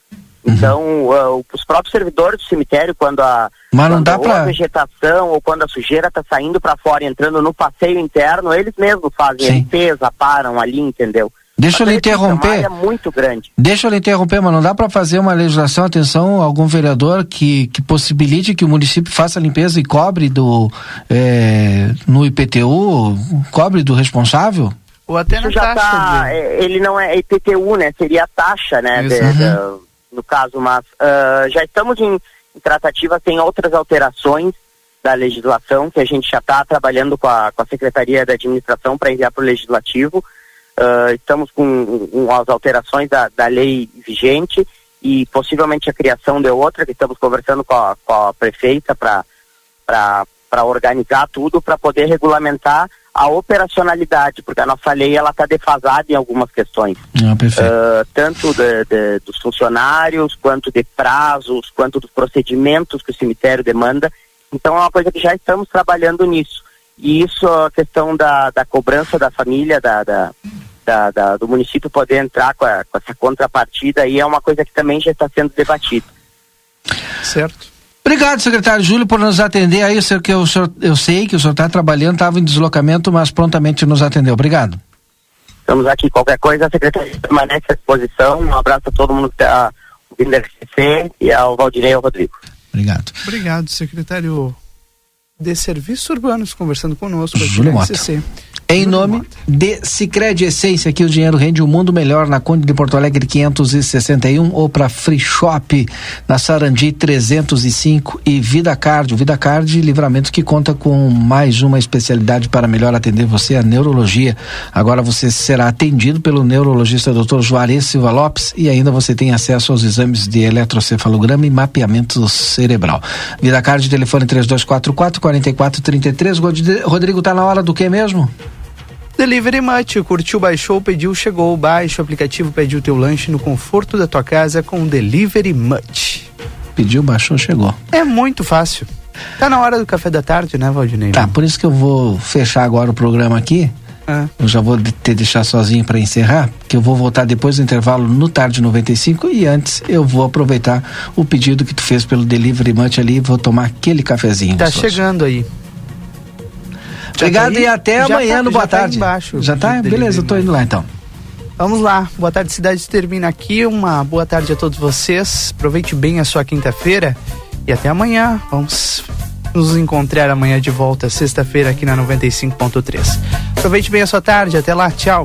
Uhum. Então, uh, os próprios servidores do cemitério, quando a, não dá pra... a vegetação ou quando a sujeira está saindo para fora, entrando no passeio interno, eles mesmos fazem Sim. a limpeza, param ali, entendeu? Deixa eu lhe interromper. É muito grande. Deixa eu lhe interromper, mas não dá para fazer uma legislação, atenção, algum vereador que, que possibilite que o município faça a limpeza e cobre do é, no IPTU, cobre do responsável? Ou até na já taxa. Tá, é, ele não é IPTU, né? Seria a taxa, né? De, uhum. de, no caso, mas uh, já estamos em, em tratativa, tem outras alterações da legislação que a gente já está trabalhando com a, com a Secretaria da Administração para enviar para o Legislativo. Uh, estamos com, com, as alterações da, da lei vigente e possivelmente a criação de outra, que estamos conversando com a, com a prefeita para organizar tudo, para poder regulamentar a operacionalidade, porque a nossa lei ela está defasada em algumas questões, ah, uh, tanto de, de, dos funcionários, quanto de prazos, quanto dos procedimentos que o cemitério demanda. Então é uma coisa que já estamos trabalhando nisso. E isso, a questão da, da cobrança da família, da, da da, da, do município poder entrar com, a, com essa contrapartida aí é uma coisa que também já está sendo debatida. Certo. Obrigado, secretário Júlio, por nos atender aí. Eu sei que, o senhor, eu sei que o senhor está trabalhando, estava em deslocamento, mas prontamente nos atendeu. Obrigado. Estamos aqui. Qualquer coisa, a secretaria permanece à disposição. Um abraço a todo mundo que está ouvindo a RCC e ao Valdirei e ao Rodrigo. Obrigado. Obrigado, secretário de Serviços Urbanos, conversando conosco aqui Júlio RCC. Em nome de Sicredi Essência, que o dinheiro rende um mundo melhor na Conde de Porto Alegre 561 ou para Free Shop na Sarandi 305 e Vida Card. O Vida Card, livramento que conta com mais uma especialidade para melhor atender você, a neurologia. Agora você será atendido pelo neurologista Dr. Juarez Silva Lopes e ainda você tem acesso aos exames de eletrocefalograma e mapeamento cerebral. Vida Card, telefone 3244 4433. Rodrigo, tá na hora do que mesmo? Delivery Much, curtiu, baixou, pediu, chegou, baixa o aplicativo, pediu teu lanche no conforto da tua casa com Delivery Much. Pediu, baixou, chegou. É muito fácil. Tá na hora do café da tarde, né, Valdinei? Tá, por isso que eu vou fechar agora o programa aqui. Ah. Eu já vou te deixar sozinho para encerrar, que eu vou voltar depois do intervalo no Tarde 95 e antes eu vou aproveitar o pedido que tu fez pelo Delivery Munch ali e vou tomar aquele cafezinho. Tá chegando aí. Já Obrigado tá e até amanhã tá- no já Boa tá Tarde. embaixo. já tá? Beleza, eu tô indo lá então. Vamos lá, Boa Tarde Cidade termina aqui. Uma boa tarde a todos vocês. Aproveite bem a sua quinta-feira e até amanhã. Vamos nos encontrar amanhã de volta, sexta-feira, aqui na 95.3. Aproveite bem a sua tarde. Até lá, tchau.